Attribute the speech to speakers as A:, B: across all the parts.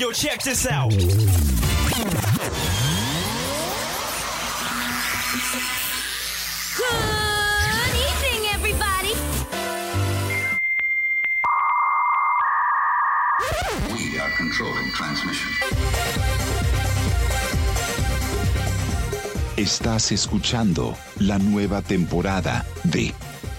A: Yo, check this out.
B: Good evening, everybody.
C: We are controlling transmission.
D: Estás escuchando la nueva temporada de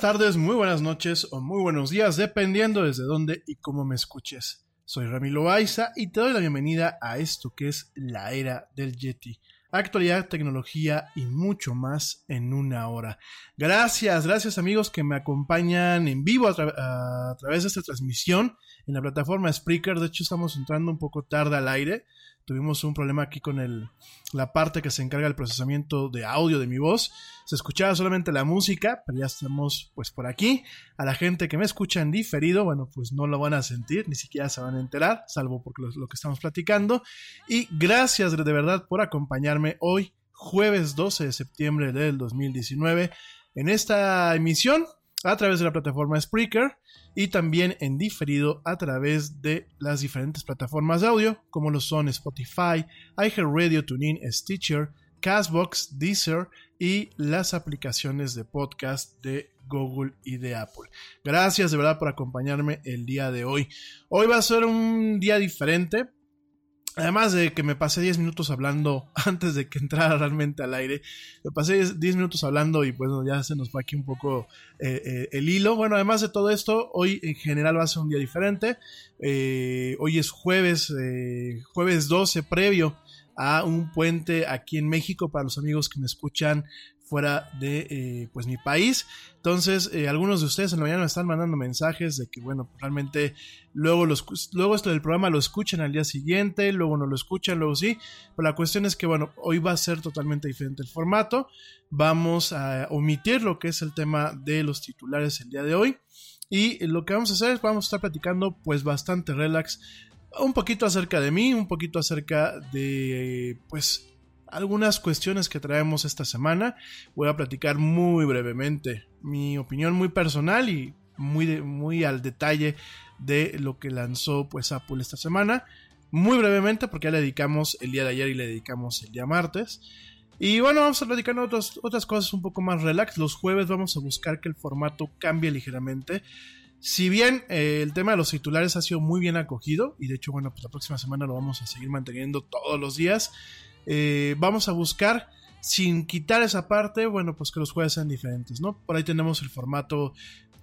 E: Buenas tardes, muy buenas noches o muy buenos días, dependiendo desde dónde y cómo me escuches. Soy Ramiro Baiza y te doy la bienvenida a esto que es la era del Yeti. Actualidad, tecnología y mucho más en una hora. Gracias, gracias amigos que me acompañan en vivo a, a través de esta transmisión en la plataforma Spreaker. De hecho, estamos entrando un poco tarde al aire. Tuvimos un problema aquí con el, la parte que se encarga del procesamiento de audio de mi voz. Se escuchaba solamente la música, pero ya estamos pues por aquí. A la gente que me escucha en diferido, bueno, pues no lo van a sentir, ni siquiera se van a enterar, salvo por lo, lo que estamos platicando. Y gracias de verdad por acompañarme hoy, jueves 12 de septiembre del 2019, en esta emisión a través de la plataforma Spreaker y también en diferido a través de las diferentes plataformas de audio, como lo son Spotify, iHeartRadio, TuneIn, Stitcher, Castbox, Deezer y las aplicaciones de podcast de Google y de Apple. Gracias de verdad por acompañarme el día de hoy. Hoy va a ser un día diferente. Además de que me pasé 10 minutos hablando antes de que entrara realmente al aire, me pasé 10 minutos hablando y pues ya se nos va aquí un poco eh, eh, el hilo. Bueno, además de todo esto, hoy en general va a ser un día diferente. Eh, hoy es jueves, jueves 12 previo a un puente aquí en México para los amigos que me escuchan fuera de eh, pues mi país. Entonces, eh, algunos de ustedes en la mañana me están mandando mensajes de que, bueno, realmente luego, los, luego esto del programa lo escuchan al día siguiente, luego no lo escuchan, luego sí. Pero la cuestión es que, bueno, hoy va a ser totalmente diferente el formato. Vamos a omitir lo que es el tema de los titulares el día de hoy. Y lo que vamos a hacer es vamos a estar platicando pues bastante relax. Un poquito acerca de mí, un poquito acerca de pues algunas cuestiones que traemos esta semana. Voy a platicar muy brevemente mi opinión muy personal y muy, muy al detalle de lo que lanzó pues Apple esta semana. Muy brevemente porque ya le dedicamos el día de ayer y le dedicamos el día martes. Y bueno, vamos a platicar otras, otras cosas un poco más relax. Los jueves vamos a buscar que el formato cambie ligeramente. Si bien eh, el tema de los titulares ha sido muy bien acogido, y de hecho, bueno, pues la próxima semana lo vamos a seguir manteniendo todos los días, eh, vamos a buscar, sin quitar esa parte, bueno, pues que los jueves sean diferentes, ¿no? Por ahí tenemos el formato,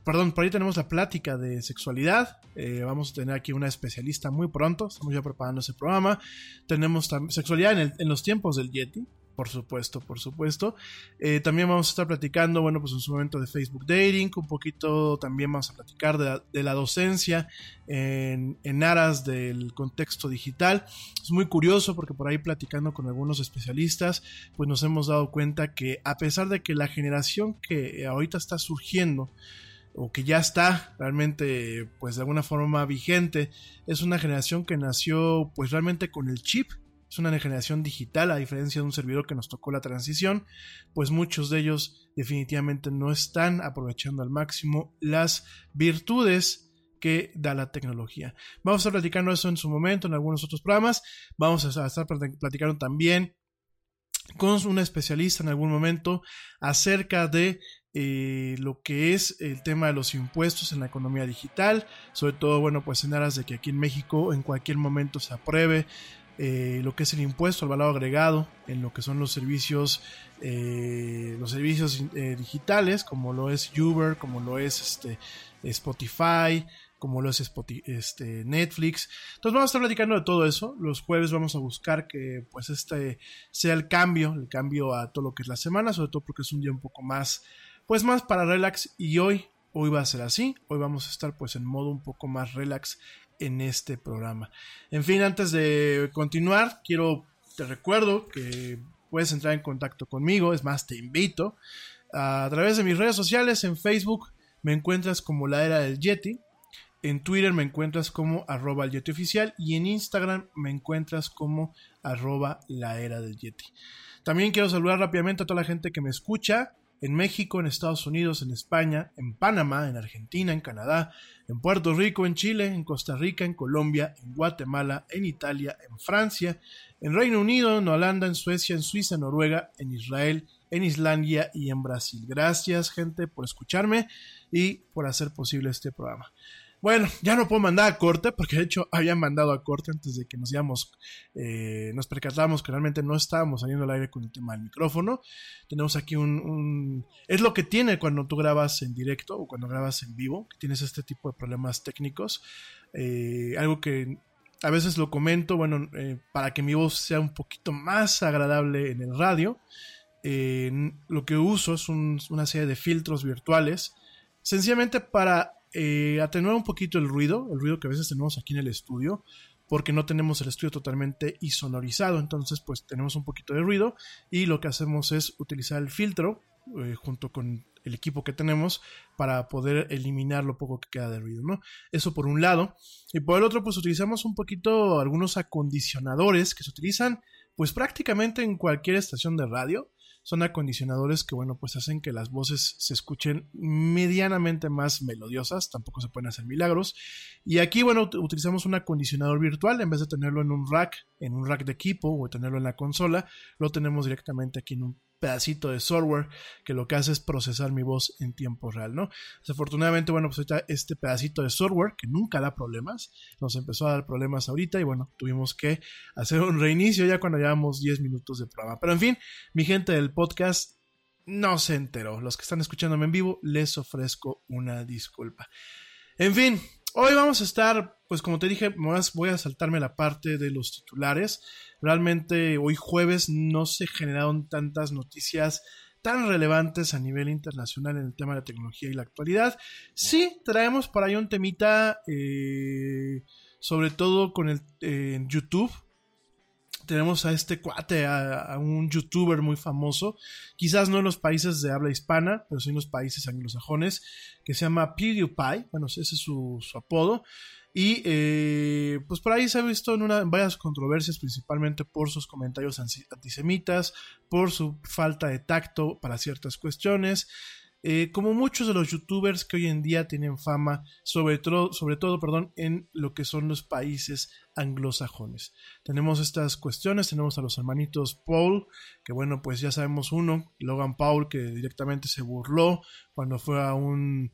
E: perdón, por ahí tenemos la plática de sexualidad. Eh, vamos a tener aquí una especialista muy pronto, estamos ya preparando ese programa. Tenemos sexualidad en, en los tiempos del Yeti, por supuesto, por supuesto. Eh, también vamos a estar platicando, bueno, pues en su momento de Facebook Dating, un poquito también vamos a platicar de la, docencia en, en, aras del contexto digital. Es muy curioso porque por ahí platicando con algunos especialistas, pues nos hemos dado cuenta que a pesar de que la generación que ahorita está surgiendo, o que ya está realmente pues de alguna forma vigente es una generación que nació pues realmente con el chip es una generación digital, a diferencia de un servidor que nos tocó la transición, pues muchos de ellos definitivamente no están aprovechando al máximo las virtudes que da la tecnología. Vamos a estar platicando eso en su momento en algunos otros programas. Vamos a estar platicando también con un especialista en algún momento acerca de eh, lo que es el tema de los impuestos en la economía digital, sobre todo, bueno, pues en aras de que aquí en México en cualquier momento se apruebe eh, lo que es el impuesto al valor agregado en lo que son los servicios eh, los servicios eh, digitales como lo es Uber como lo es este Spotify como lo es este, Netflix. Entonces vamos a estar platicando de todo eso. Los jueves vamos a buscar que pues este sea el cambio el cambio a todo lo que es la semana sobre todo porque es un día un poco más pues más para relax. Y hoy hoy va a ser así. Hoy vamos a estar pues en modo un poco más relax en este programa. En fin, antes de continuar, quiero, te recuerdo que puedes entrar en contacto conmigo, es más, te invito a, través de mis redes sociales, en Facebook me encuentras como la era del Yeti, en Twitter me encuentras como arroba el Yeti oficial y en Instagram me encuentras como arroba la era del Yeti. También quiero saludar rápidamente a toda la gente que me escucha en México, en Estados Unidos, en España, en Panamá, en Argentina, en Canadá, en Puerto Rico, en Chile, en Costa Rica, en Colombia, en Guatemala, en Italia, en Francia, en Reino Unido, en Holanda, en Suecia, en Suiza, en Noruega, en Israel, en Islandia y en Brasil. Gracias gente por escucharme y por hacer posible este programa. Bueno, ya no puedo mandar a corte, porque de hecho habían mandado a corte antes de que nos íbamos, eh, nos percatamos que realmente no estábamos saliendo al aire con el tema del micrófono. Tenemos aquí un, Es lo que tiene cuando tú grabas en directo o cuando grabas en vivo, que tienes este tipo de problemas técnicos. Eh, algo que a veces lo comento, bueno, eh, para que mi voz sea un poquito más agradable en el radio. lo que uso es una serie de filtros virtuales, sencillamente para eh, atenuar un poquito el ruido, el ruido que a veces tenemos aquí en el estudio, porque no tenemos el estudio totalmente isonorizado, entonces pues tenemos un poquito de ruido y lo que hacemos es utilizar el filtro eh, junto con el equipo que tenemos para poder eliminar lo poco que queda de ruido, ¿no? Eso por un lado. Y por el otro, pues utilizamos un poquito algunos acondicionadores que se utilizan pues prácticamente en cualquier estación de radio son acondicionadores que, bueno, pues hacen que las voces se escuchen medianamente más melodiosas, tampoco se pueden hacer milagros. Y aquí, bueno, utilizamos un acondicionador virtual, en vez de tenerlo en un rack, en un rack de equipo o tenerlo en la consola, lo tenemos directamente aquí en un pedacito de software que lo que hace es procesar mi voz en tiempo real, ¿no? Desafortunadamente, bueno, pues ahorita este pedacito de software que nunca da problemas, nos empezó a dar problemas ahorita y bueno, tuvimos que hacer un reinicio ya cuando llevamos 10 minutos de programa. Pero en fin, mi gente del podcast no se enteró. Los que están escuchándome en vivo, les ofrezco una disculpa. En fin, hoy vamos a estar, pues como te dije, voy a saltarme la parte de los titulares. Realmente hoy jueves no se generaron tantas noticias tan relevantes a nivel internacional en el tema de la tecnología y la actualidad. Sí, traemos por ahí un temita, eh, sobre todo con el eh, YouTube tenemos a este cuate, a, un youtuber muy famoso, quizás no en los países de habla hispana, pero sí en los países anglosajones, que se llama PewDiePie, bueno, ese es su, apodo, y eh, pues por ahí se ha visto en, una, varias controversias, principalmente por sus comentarios antisemitas, por su falta de tacto para ciertas cuestiones, eh, como muchos de los youtubers que hoy en día tienen fama, sobre, todo, sobre todo perdón, en lo que son los países anglosajones. Tenemos estas cuestiones, tenemos a los hermanitos Paul, que bueno, pues ya sabemos uno, Logan Paul, que directamente se burló cuando fue a un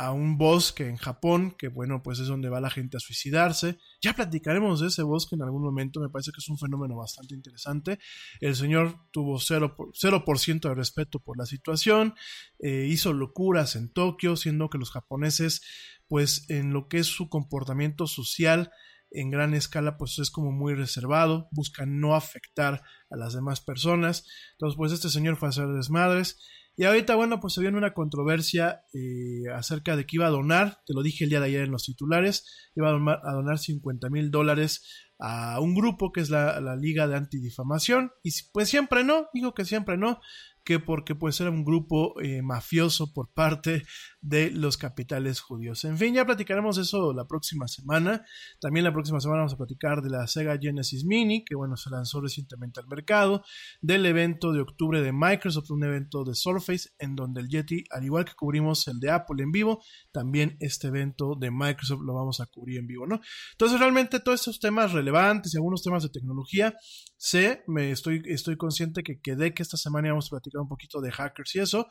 E: a un bosque en Japón, que bueno, pues es donde va la gente a suicidarse. Ya platicaremos de ese bosque en algún momento, me parece que es un fenómeno bastante interesante. El señor tuvo 0%, de respeto por la situación, eh, hizo locuras en Tokio, siendo que los japoneses, pues en lo que es su comportamiento social, en gran escala pues es como muy reservado, busca no afectar a las demás personas. Entonces pues este señor fue a hacer desmadres y ahorita, bueno, pues se viene una controversia eh, acerca de que iba a donar, te lo dije el día de ayer en los titulares, iba a donar, 50 mil dólares a un grupo que es la, la Liga de Antidifamación. Y pues siempre no, digo que siempre no, que porque puede ser un grupo eh, mafioso por parte de los capitales judíos. En fin, ya platicaremos eso la próxima semana. También la próxima semana vamos a platicar de la Sega Genesis Mini, que bueno, se lanzó recientemente al mercado, del evento de octubre de Microsoft, un evento de Surface, en donde el Yeti, al igual que cubrimos el de Apple en vivo, también este evento de Microsoft lo vamos a cubrir en vivo, ¿no? Entonces, realmente todos estos temas relevantes y algunos temas de tecnología, sé, me estoy, estoy consciente que quedé que esta semana íbamos a platicar un poquito de hackers y eso.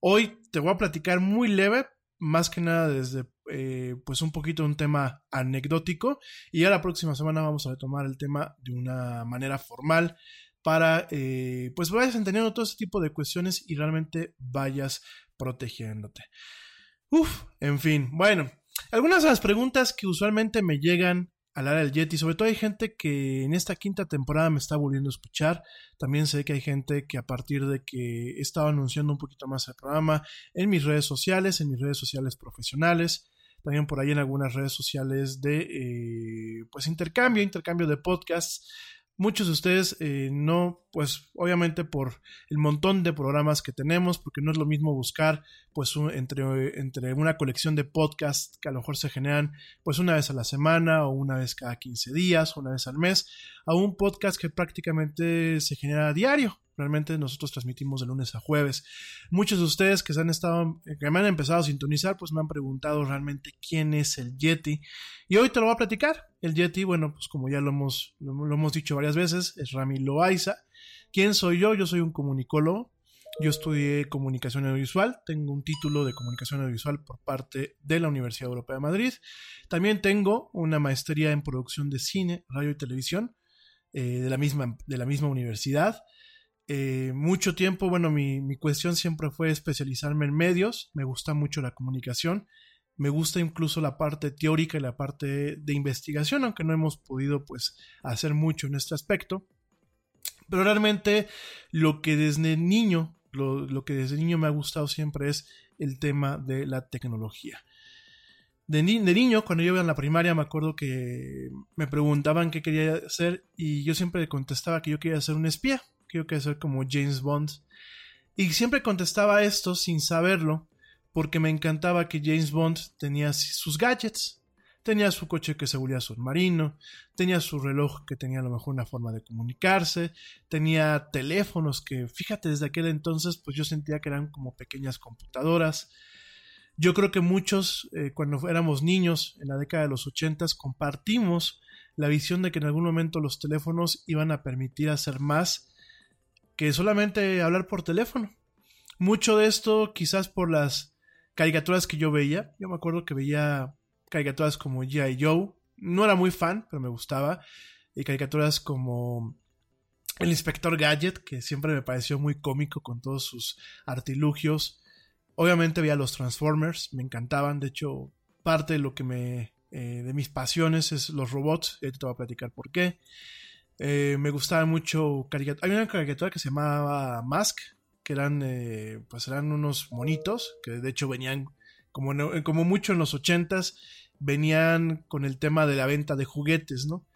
E: Hoy te voy a platicar muy leve, más que nada desde eh, pues un poquito un tema anecdótico y ya la próxima semana vamos a retomar el tema de una manera formal para eh, pues vayas entendiendo todo ese tipo de cuestiones y realmente vayas protegiéndote. Uf, en fin, bueno, algunas de las preguntas que usualmente me llegan al área del Yeti. Sobre todo hay gente que en esta quinta temporada me está volviendo a escuchar. También sé que hay gente que a partir de que he estado anunciando un poquito más el programa en mis redes sociales, en mis redes sociales profesionales, también por ahí en algunas redes sociales de eh, pues intercambio, intercambio de podcasts Muchos de ustedes eh, no, pues obviamente por el montón de programas que tenemos, porque no es lo mismo buscar pues entre, entre una colección de podcasts que a lo mejor se generan pues una vez a la semana o una vez cada 15 días o una vez al mes, a un podcast que prácticamente se genera a diario. Realmente nosotros transmitimos de lunes a jueves. Muchos de ustedes que, se han estado, que me han empezado a sintonizar, pues me han preguntado realmente quién es el Yeti. Y hoy te lo voy a platicar. El Yeti, bueno, pues como ya lo hemos, lo, hemos dicho varias veces, es Rami Loaiza. ¿Quién soy yo? Yo soy un comunicólogo. Yo estudié comunicación audiovisual, tengo un título de comunicación audiovisual por parte de la Universidad Europea de Madrid. También tengo una maestría en producción de cine, radio y televisión eh, de, la misma, de la misma universidad. Eh, mucho tiempo, bueno, mi, mi, cuestión siempre fue especializarme en medios, me gusta mucho la comunicación, me gusta incluso la parte teórica y la parte de investigación, aunque no hemos podido pues hacer mucho en este aspecto. Pero realmente lo que desde niño, lo, lo que desde niño me ha gustado siempre es el tema de la tecnología. De, de, niño, cuando yo iba en la primaria, me acuerdo que me preguntaban qué quería hacer y yo siempre contestaba que yo quería ser un espía creo que ser como James Bond. Y siempre contestaba esto sin saberlo, porque me encantaba que James Bond tenía sus gadgets. Tenía su coche que se volvía submarino, tenía su reloj que tenía a lo mejor una forma de comunicarse, tenía teléfonos que, fíjate, desde aquel entonces, pues yo sentía que eran como pequeñas computadoras. Yo creo que muchos, eh, cuando éramos niños, en la década de los ochentas, compartimos la visión de que en algún momento los teléfonos iban a permitir hacer más que solamente hablar por teléfono. Mucho de esto quizás por las caricaturas que yo veía. Yo me acuerdo que veía caricaturas como G.I. Joe. No era muy fan, pero me gustaba. Y caricaturas como El Inspector Gadget, que siempre me pareció muy cómico con todos sus artilugios. Obviamente veía los Transformers, me encantaban. De hecho, parte de lo que me. Eh, de mis pasiones es los robots. Y te voy a platicar por qué. Eh, me gustaba mucho Hay una caricatura que se llamaba Mask, que eran, eh, pues eran unos monitos, que de hecho venían, como, como mucho en los ochentas, venían con el tema de la venta de juguetes, ¿no?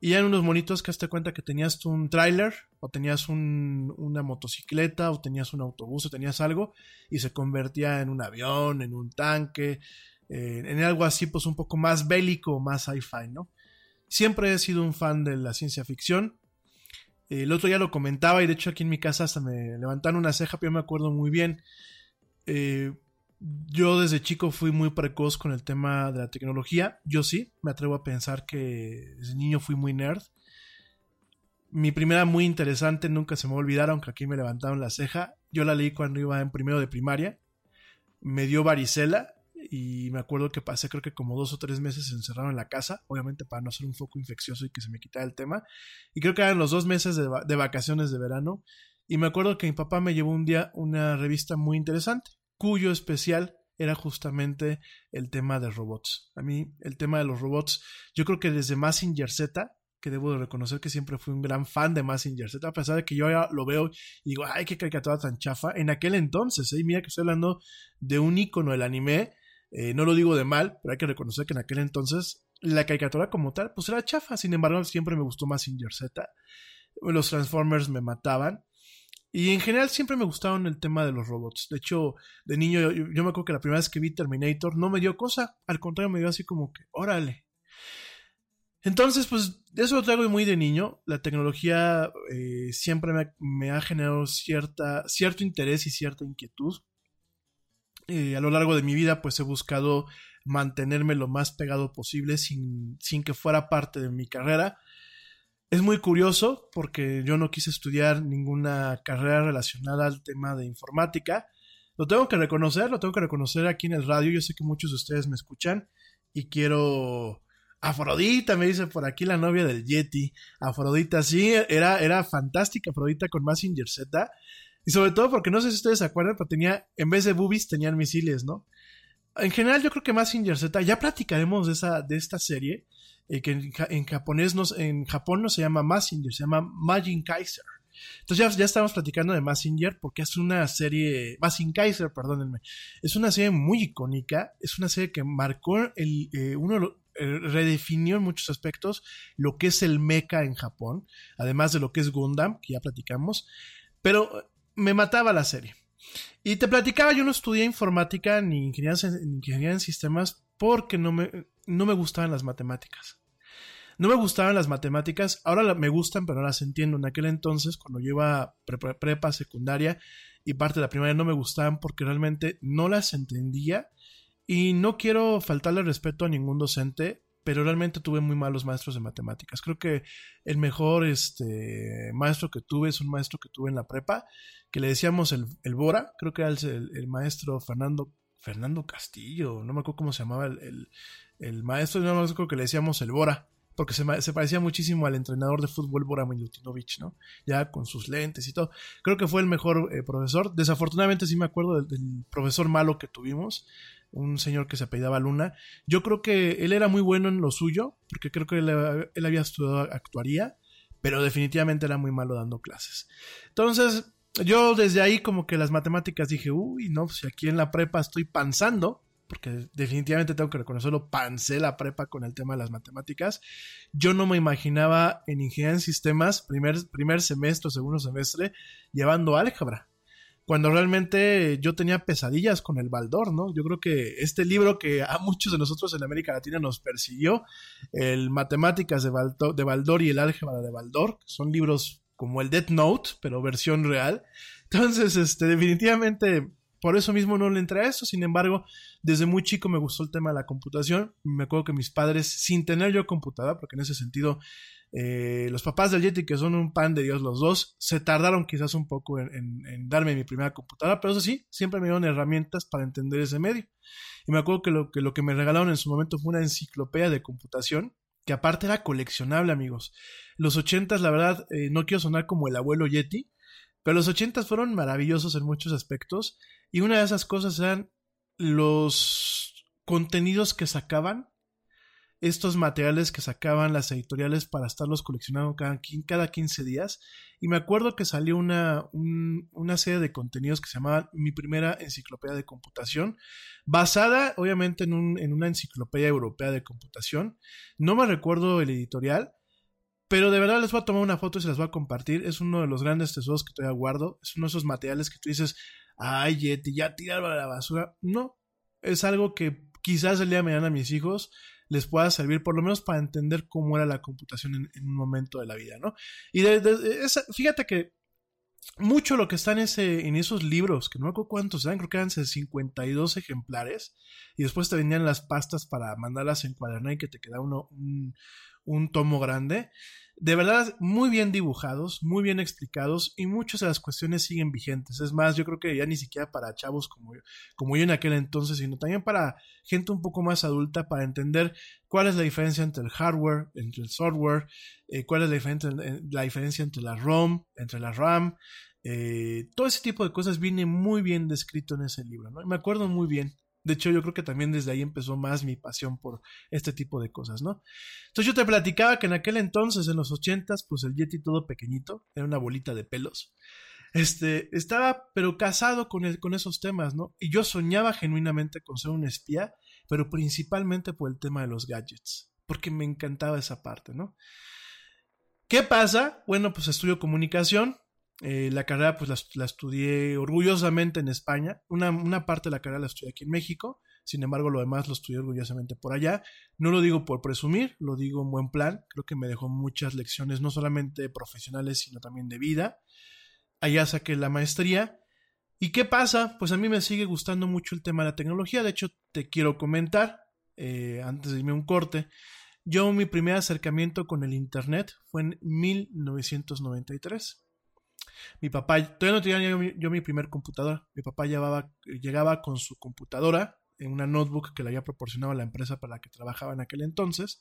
E: Y eran unos monitos que hazte cuenta que tenías un tráiler, o tenías una motocicleta, o tenías un autobús, o tenías algo, y se convertía en un avión, en un tanque, en algo así, pues un poco más bélico, más sci-fi, ¿no? Siempre he sido un fan de la ciencia ficción. El otro día lo comentaba y de hecho aquí en mi casa hasta me levantaron una ceja, pero yo me acuerdo muy bien. Eh, yo desde chico fui muy precoz con el tema de la tecnología. Yo sí, me atrevo a pensar que desde niño fui muy nerd. Mi primera muy interesante, nunca se me olvidaron, aunque aquí me levantaron la ceja. Yo la leí cuando iba en primero de primaria. Me dio varicela y me acuerdo que pasé creo que como dos o tres meses encerrado en la casa, obviamente para no ser un foco infeccioso y que se me quitara el tema. Y creo que eran los dos meses de, vacaciones de verano. Y me acuerdo que mi papá me llevó un día una revista muy interesante, cuyo especial era justamente el tema de robots. A mí el tema de los robots, yo creo que desde Massinger Z, que debo de reconocer que siempre fui un gran fan de Massinger Z, a pesar de que yo ya lo veo y digo, ay, qué caricatura tan chafa. En aquel entonces, ¿eh? mira que estoy hablando de un icono del anime eh, no lo digo de mal, pero hay que reconocer que en aquel entonces la caricatura como tal, pues era chafa. Sin embargo, siempre me gustó más Singer Z. Los Transformers me mataban. Y en general siempre me gustaron el tema de los robots. De hecho, de niño yo, me acuerdo que la primera vez que vi Terminator no me dio cosa. Al contrario, me dio así como que, órale. Entonces, pues eso lo traigo muy de niño. La tecnología eh, siempre me, me, ha generado cierta, cierto interés y cierta inquietud. Eh, a lo largo de mi vida pues he buscado mantenerme lo más pegado posible sin, sin que fuera parte de mi carrera. Es muy curioso porque yo no quise estudiar ninguna carrera relacionada al tema de informática. Lo tengo que reconocer, lo tengo que reconocer aquí en el radio. Yo sé que muchos de ustedes me escuchan y quiero... Afrodita, me dice por aquí la novia del Yeti. Afrodita, sí, era, era fantástica Afrodita con Massinger Z. Y sobre todo porque no sé si ustedes se acuerdan, pero tenía, en vez de boobies, tenían misiles, ¿no? En general, yo creo que Massinger Z, ya platicaremos de, esa, de esta serie, eh, que en, japonés no, en Japón no se llama Massinger, se llama Majin Kaiser. Entonces ya, ya estamos platicando de Massinger porque es una serie, Massinger Kaiser, perdónenme, es una serie muy icónica, es una serie que marcó el, eh, uno eh, redefinió en muchos aspectos lo que es el mecha en Japón, además de lo que es Gundam, que ya platicamos, pero me mataba la serie. Y te platicaba, yo no estudié informática ni ingeniería, en sistemas porque no me, no me gustaban las matemáticas. No me gustaban las matemáticas, ahora me gustan, pero no las entiendo. En aquel entonces, cuando yo iba prepa, secundaria y parte de la primaria, no me gustaban porque realmente no las entendía. Y no quiero faltarle respeto a ningún docente, pero realmente tuve muy malos maestros de matemáticas. Creo que el mejor este, maestro que tuve es un maestro que tuve en la prepa, que le decíamos el, el Bora, creo que era el, maestro Fernando, Fernando Castillo, no me acuerdo cómo se llamaba el, el maestro, no me acuerdo que le decíamos el Bora, porque se, parecía muchísimo al entrenador de fútbol Bora Milutinovic, ¿no? Ya con sus lentes y todo. Creo que fue el mejor eh, profesor. Desafortunadamente sí me acuerdo del, profesor malo que tuvimos, un señor que se apellidaba Luna. Yo creo que él era muy bueno en lo suyo, porque creo que él, había estudiado actuaría, pero definitivamente era muy malo dando clases. Entonces, yo desde ahí como que las matemáticas dije, uy, no, si aquí en la prepa estoy pensando, porque definitivamente tengo que reconocerlo, pancé la prepa con el tema de las matemáticas. Yo no me imaginaba en ingeniería en sistemas, primer, primer semestre segundo semestre, llevando álgebra cuando realmente yo tenía pesadillas con el Baldor, ¿no? Yo creo que este libro que a muchos de nosotros en América Latina nos persiguió, el Matemáticas de Baldor, de Baldor y el Álgebra de Baldor, son libros como el Death Note, pero versión real. Entonces, este, definitivamente por eso mismo no le entré a eso. Sin embargo, desde muy chico me gustó el tema de la computación. Me acuerdo que mis padres, sin tener yo computadora, porque en ese sentido, eh, los papás del Yeti, que son un pan de Dios los dos, se tardaron quizás un poco en, darme mi primera computadora, pero eso sí, siempre me dieron herramientas para entender ese medio. Y me acuerdo que lo que, lo que me regalaron en su momento fue una enciclopedia de computación, que aparte era coleccionable, amigos. Los ochentas, la verdad, eh, no quiero sonar como el abuelo Yeti, pero los ochentas fueron maravillosos en muchos aspectos. Y una de esas cosas eran los contenidos que sacaban, estos materiales que sacaban las editoriales para estarlos coleccionando cada, cada 15 días. Y me acuerdo que salió una, un- una serie de contenidos que se llamaba Mi primera enciclopedia de computación, basada obviamente en, un- en una enciclopedia europea de computación. No me recuerdo el editorial, pero de verdad les voy a tomar una foto y se las voy a compartir. Es uno de los grandes tesoros que todavía guardo. Es uno de esos materiales que tú dices, ay, Yeti, ya tirarlo a la basura. No, es algo que quizás el día de mañana mis hijos les pueda servir por lo menos para entender cómo era la computación en, un momento de la vida, ¿no? Y de- de- esa- fíjate que mucho lo que está en, ese, en esos libros, que no me acuerdo cuántos eran, creo que eran 52 ejemplares, y después te venían las pastas para mandarlas en cuadernar y que te quedaba uno, un, un tomo grande. De verdad, muy bien dibujados, muy bien explicados, y muchas de las cuestiones siguen vigentes. Es más, yo creo que ya ni siquiera para chavos como yo, como yo en aquel entonces, sino también para gente un poco más adulta, para entender cuál es la diferencia entre el hardware, entre el software, eh, cuál es la diferencia, la diferencia entre la ROM, entre la RAM, eh, todo ese tipo de cosas viene muy bien descrito en ese libro, ¿no? Me acuerdo muy bien. De hecho, yo creo que también desde ahí empezó más mi pasión por este tipo de cosas, ¿no? Entonces yo te platicaba que en aquel entonces, en los ochentas, pues el Yeti todo pequeñito, era una bolita de pelos. Este, estaba, pero casado con, el- con esos temas, ¿no? Y yo soñaba genuinamente con ser un espía, pero principalmente por el tema de los gadgets, porque me encantaba esa parte, ¿no? ¿Qué pasa? Bueno, pues estudio comunicación. Eh, la carrera, pues la, estudié orgullosamente en España. Una, parte de la carrera la estudié aquí en México. Sin embargo, lo demás lo estudié orgullosamente por allá. No lo digo por presumir, lo digo en buen plan. Creo que me dejó muchas lecciones, no solamente profesionales, sino también de vida. Allá saqué la maestría. ¿Y qué pasa? Pues a mí me sigue gustando mucho el tema de la tecnología. De hecho, te quiero comentar, eh, antes de irme un corte, yo mi primer acercamiento con el Internet fue en 1993. Mi papá, todavía no tenía yo mi, primer computadora. Mi papá llevaba, llegaba con su computadora en una notebook que le había proporcionado la empresa para la que trabajaba en aquel entonces.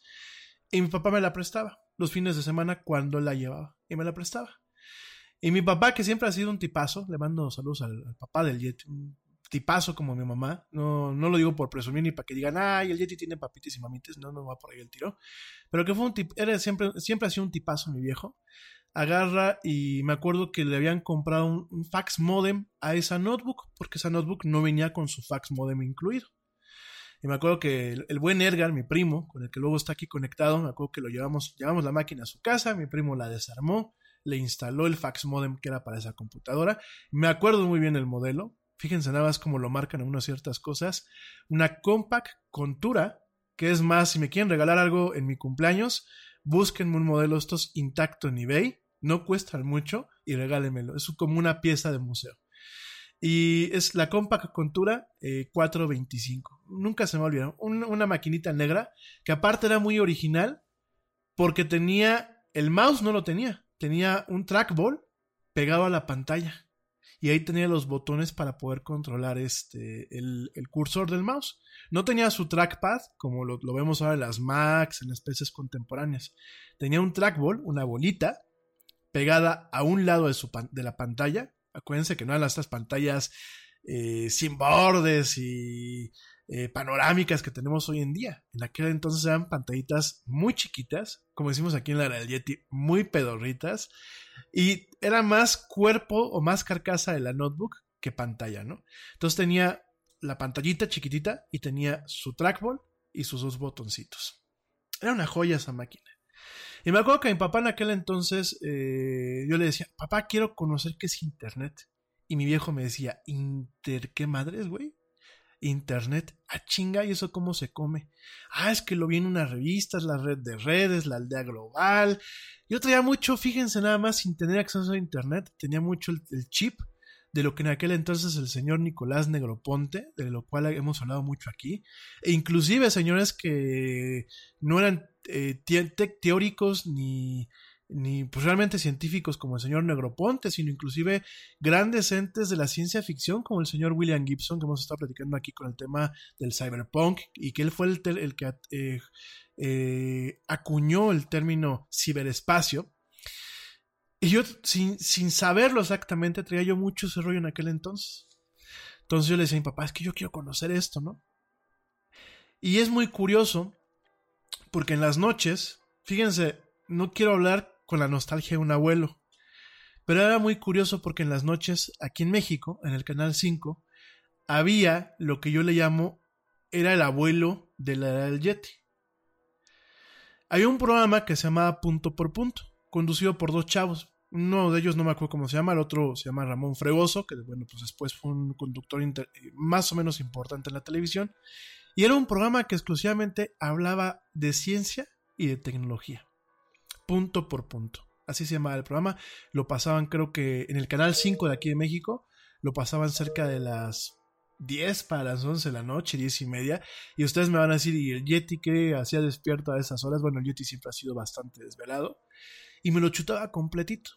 E: Y mi papá me la prestaba los fines de semana cuando la llevaba. Y me la prestaba. Y mi papá, que siempre ha sido un tipazo, le mando saludos al, al papá del Yeti, un tipazo como mi mamá. No, no lo digo por presumir ni para que digan, ay, el Yeti tiene papitas y mamites. No, no va por ahí el tiro. Pero que fue un tip, era siempre, siempre ha sido un tipazo mi viejo agarra y me acuerdo que le habían comprado un, fax modem a esa notebook, porque esa notebook no venía con su fax modem incluido. Y me acuerdo que el, el, buen Edgar, mi primo, con el que luego está aquí conectado, me acuerdo que lo llevamos, llevamos la máquina a su casa, mi primo la desarmó, le instaló el fax modem que era para esa computadora. Me acuerdo muy bien el modelo. Fíjense nada más cómo lo marcan en unas ciertas cosas. Una compact Contura, que es más, si me quieren regalar algo en mi cumpleaños, búsquenme un modelo estos intacto en eBay no cuestan mucho y regálenmelo. Es como una pieza de museo. Y es la Compact Contura eh, 425. Nunca se me olvidó. Un, una maquinita negra que aparte era muy original porque tenía, el mouse no lo tenía, tenía un trackball pegado a la pantalla. Y ahí tenía los botones para poder controlar este, el, el cursor del mouse. No tenía su trackpad, como lo, lo vemos ahora en las Macs, en especies contemporáneas. Tenía un trackball, una bolita, pegada a un lado de, su de la pantalla. Acuérdense que no eran estas pantallas eh, sin bordes y eh, panorámicas que tenemos hoy en día. En aquel entonces eran pantallitas muy chiquitas, como decimos aquí en la del Yeti, muy pedorritas. Y era más cuerpo o más carcasa de la notebook que pantalla, ¿no? Entonces tenía la pantallita chiquitita y tenía su trackball y sus dos botoncitos. Era una joya esa máquina. Y me acuerdo que mi papá en aquel entonces, eh, yo le decía, papá, quiero conocer qué es Internet. Y mi viejo me decía, ¿Inter qué madres, güey? Internet, a chinga, ¿y eso cómo se come? Ah, es que lo vi en una revista, es la red de redes, la aldea global. Yo traía mucho, fíjense nada más, sin tener acceso a Internet, tenía mucho el chip de lo que en aquel entonces el señor Nicolás Negroponte, de lo cual hemos hablado mucho aquí, e inclusive señores que no eran eh, teóricos ni, ni pues, realmente científicos como el señor Negroponte, sino inclusive grandes entes de la ciencia ficción como el señor William Gibson, que hemos estado platicando aquí con el tema del cyberpunk, y que él fue el, el que eh, eh, acuñó el término ciberespacio. Y yo, sin, sin saberlo exactamente, traía yo mucho ese rollo en aquel entonces. Entonces yo le decía a mi papá, es que yo quiero conocer esto, ¿no? Y es muy curioso, porque en las noches, fíjense, no quiero hablar con la nostalgia de un abuelo, pero era muy curioso porque en las noches, aquí en México, en el Canal 5, había lo que yo le llamo, era el abuelo de la del Yeti. Hay un programa que se llamaba Punto por Punto, conducido por dos chavos. Uno de ellos no me acuerdo cómo se llama, el otro se llama Ramón Fregoso, que bueno, pues después fue un conductor más o menos importante en la televisión. Y era un programa que exclusivamente hablaba de ciencia y de tecnología. Punto por punto. Así se llamaba el programa. Lo pasaban creo que en el Canal 5 de aquí de México. Lo pasaban cerca de las 10 para las 11 de la noche, 10 y media. Y ustedes me van a decir, ¿y el Yeti qué hacía despierto a esas horas? Bueno, el Yeti siempre ha sido bastante desvelado. Y me lo chutaba completito.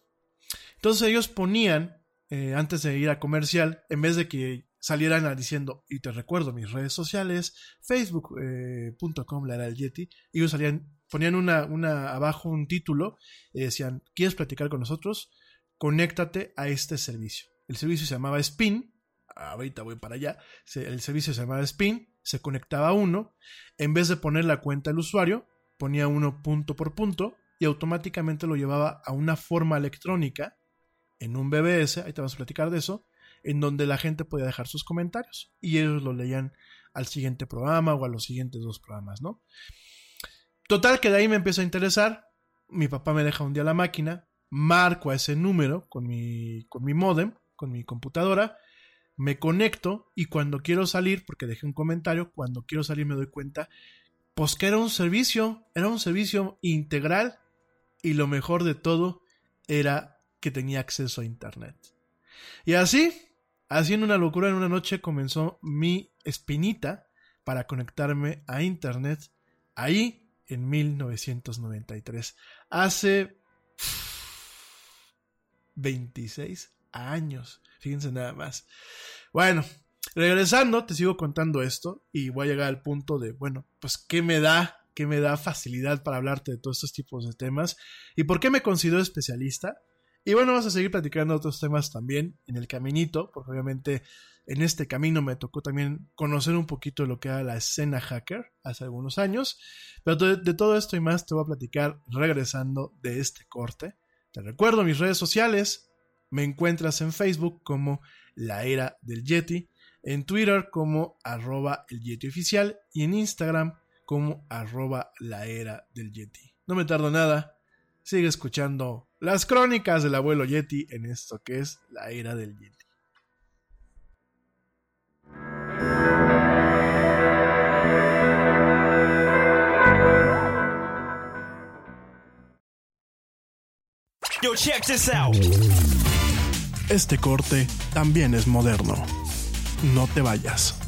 E: Entonces ellos ponían, eh, antes de ir a comercial, en vez de que salieran diciendo, y te recuerdo mis redes sociales, facebook.com, eh, la era el Yeti, ellos salían, ponían una, una abajo un título y decían, ¿quieres platicar con nosotros? Conéctate a este servicio. El servicio se llamaba Spin, ahorita voy para allá, el servicio se llamaba Spin, se conectaba a uno, en vez de poner la cuenta del usuario, ponía uno punto por punto y automáticamente lo llevaba a una forma electrónica en un BBS, ahí te vamos a platicar de eso, en donde la gente podía dejar sus comentarios y ellos lo leían al siguiente programa o a los siguientes dos programas, ¿no? Total que de ahí me empezó a interesar, mi papá me deja un día la máquina, marco a ese número con mi, con mi modem, con mi computadora, me conecto y cuando quiero salir, porque dejé un comentario, cuando quiero salir me doy cuenta, pues que era un servicio, era un servicio integral y lo mejor de todo era que tenía acceso a internet. Y así, haciendo una locura en una noche comenzó mi espinita para conectarme a internet ahí en 1993. Hace 26 años. Fíjense nada más. Bueno, regresando, te sigo contando esto y voy a llegar al punto de, bueno, pues, ¿qué me da? ¿Qué me da facilidad para hablarte de todos estos tipos de temas? ¿Y por qué me considero especialista? Y bueno, vamos a seguir platicando otros temas también en el caminito, porque obviamente en este camino me tocó también conocer un poquito lo que era la escena hacker hace algunos años. Pero de, de todo esto y más te voy a platicar regresando de este corte. Te recuerdo mis redes sociales, me encuentras en Facebook como La Era del Yeti, en Twitter como arroba el Yeti oficial y en Instagram como arroba la era del Yeti. No me tardo nada, sigue escuchando las crónicas del abuelo Yeti en esto que es la era del Yeti.
F: Yo, check this out.
G: Este corte también es moderno. No te vayas.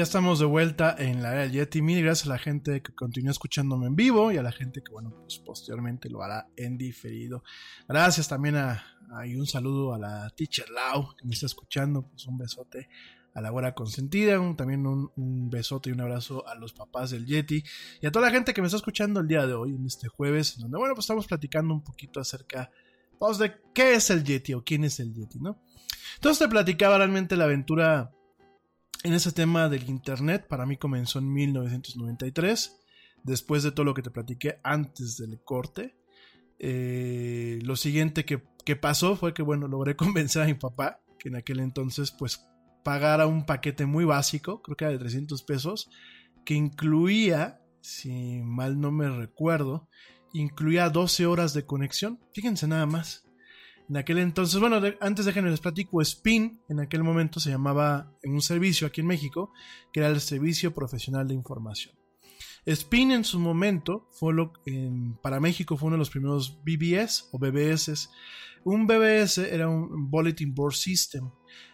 G: Ya estamos de vuelta en la era del Yeti. Mil gracias a la gente que continúa escuchándome en vivo y a la gente que, bueno, pues posteriormente lo hará en diferido. Gracias también a, y un saludo a la teacher Lau que me está escuchando. Pues un besote a la hora consentida. también un, besote y un abrazo a los papás del Yeti y a toda la gente que me está escuchando el día de hoy, en este jueves, donde, bueno, pues estamos platicando un poquito acerca pues, de qué es el Yeti o quién es el Yeti, ¿no?
E: Entonces te platicaba realmente la aventura en ese tema del Internet. Para mí comenzó en 1993, después de todo lo que te platiqué antes del corte. Eh, lo siguiente que, que pasó fue que, bueno, logré convencer a mi papá, que en aquel entonces, pues, pagara un paquete muy básico, creo que era de 300 pesos, que incluía, si mal no me recuerdo, incluía 12 horas de conexión. Fíjense nada más. En aquel entonces, bueno, de, antes déjenme les platico, Spin en aquel momento se llamaba en un servicio aquí en México, que era el Servicio Profesional de Información. Spin en su momento fue para México fue uno de los primeros BBS o BBS. Un BBS era un Bulletin Board System.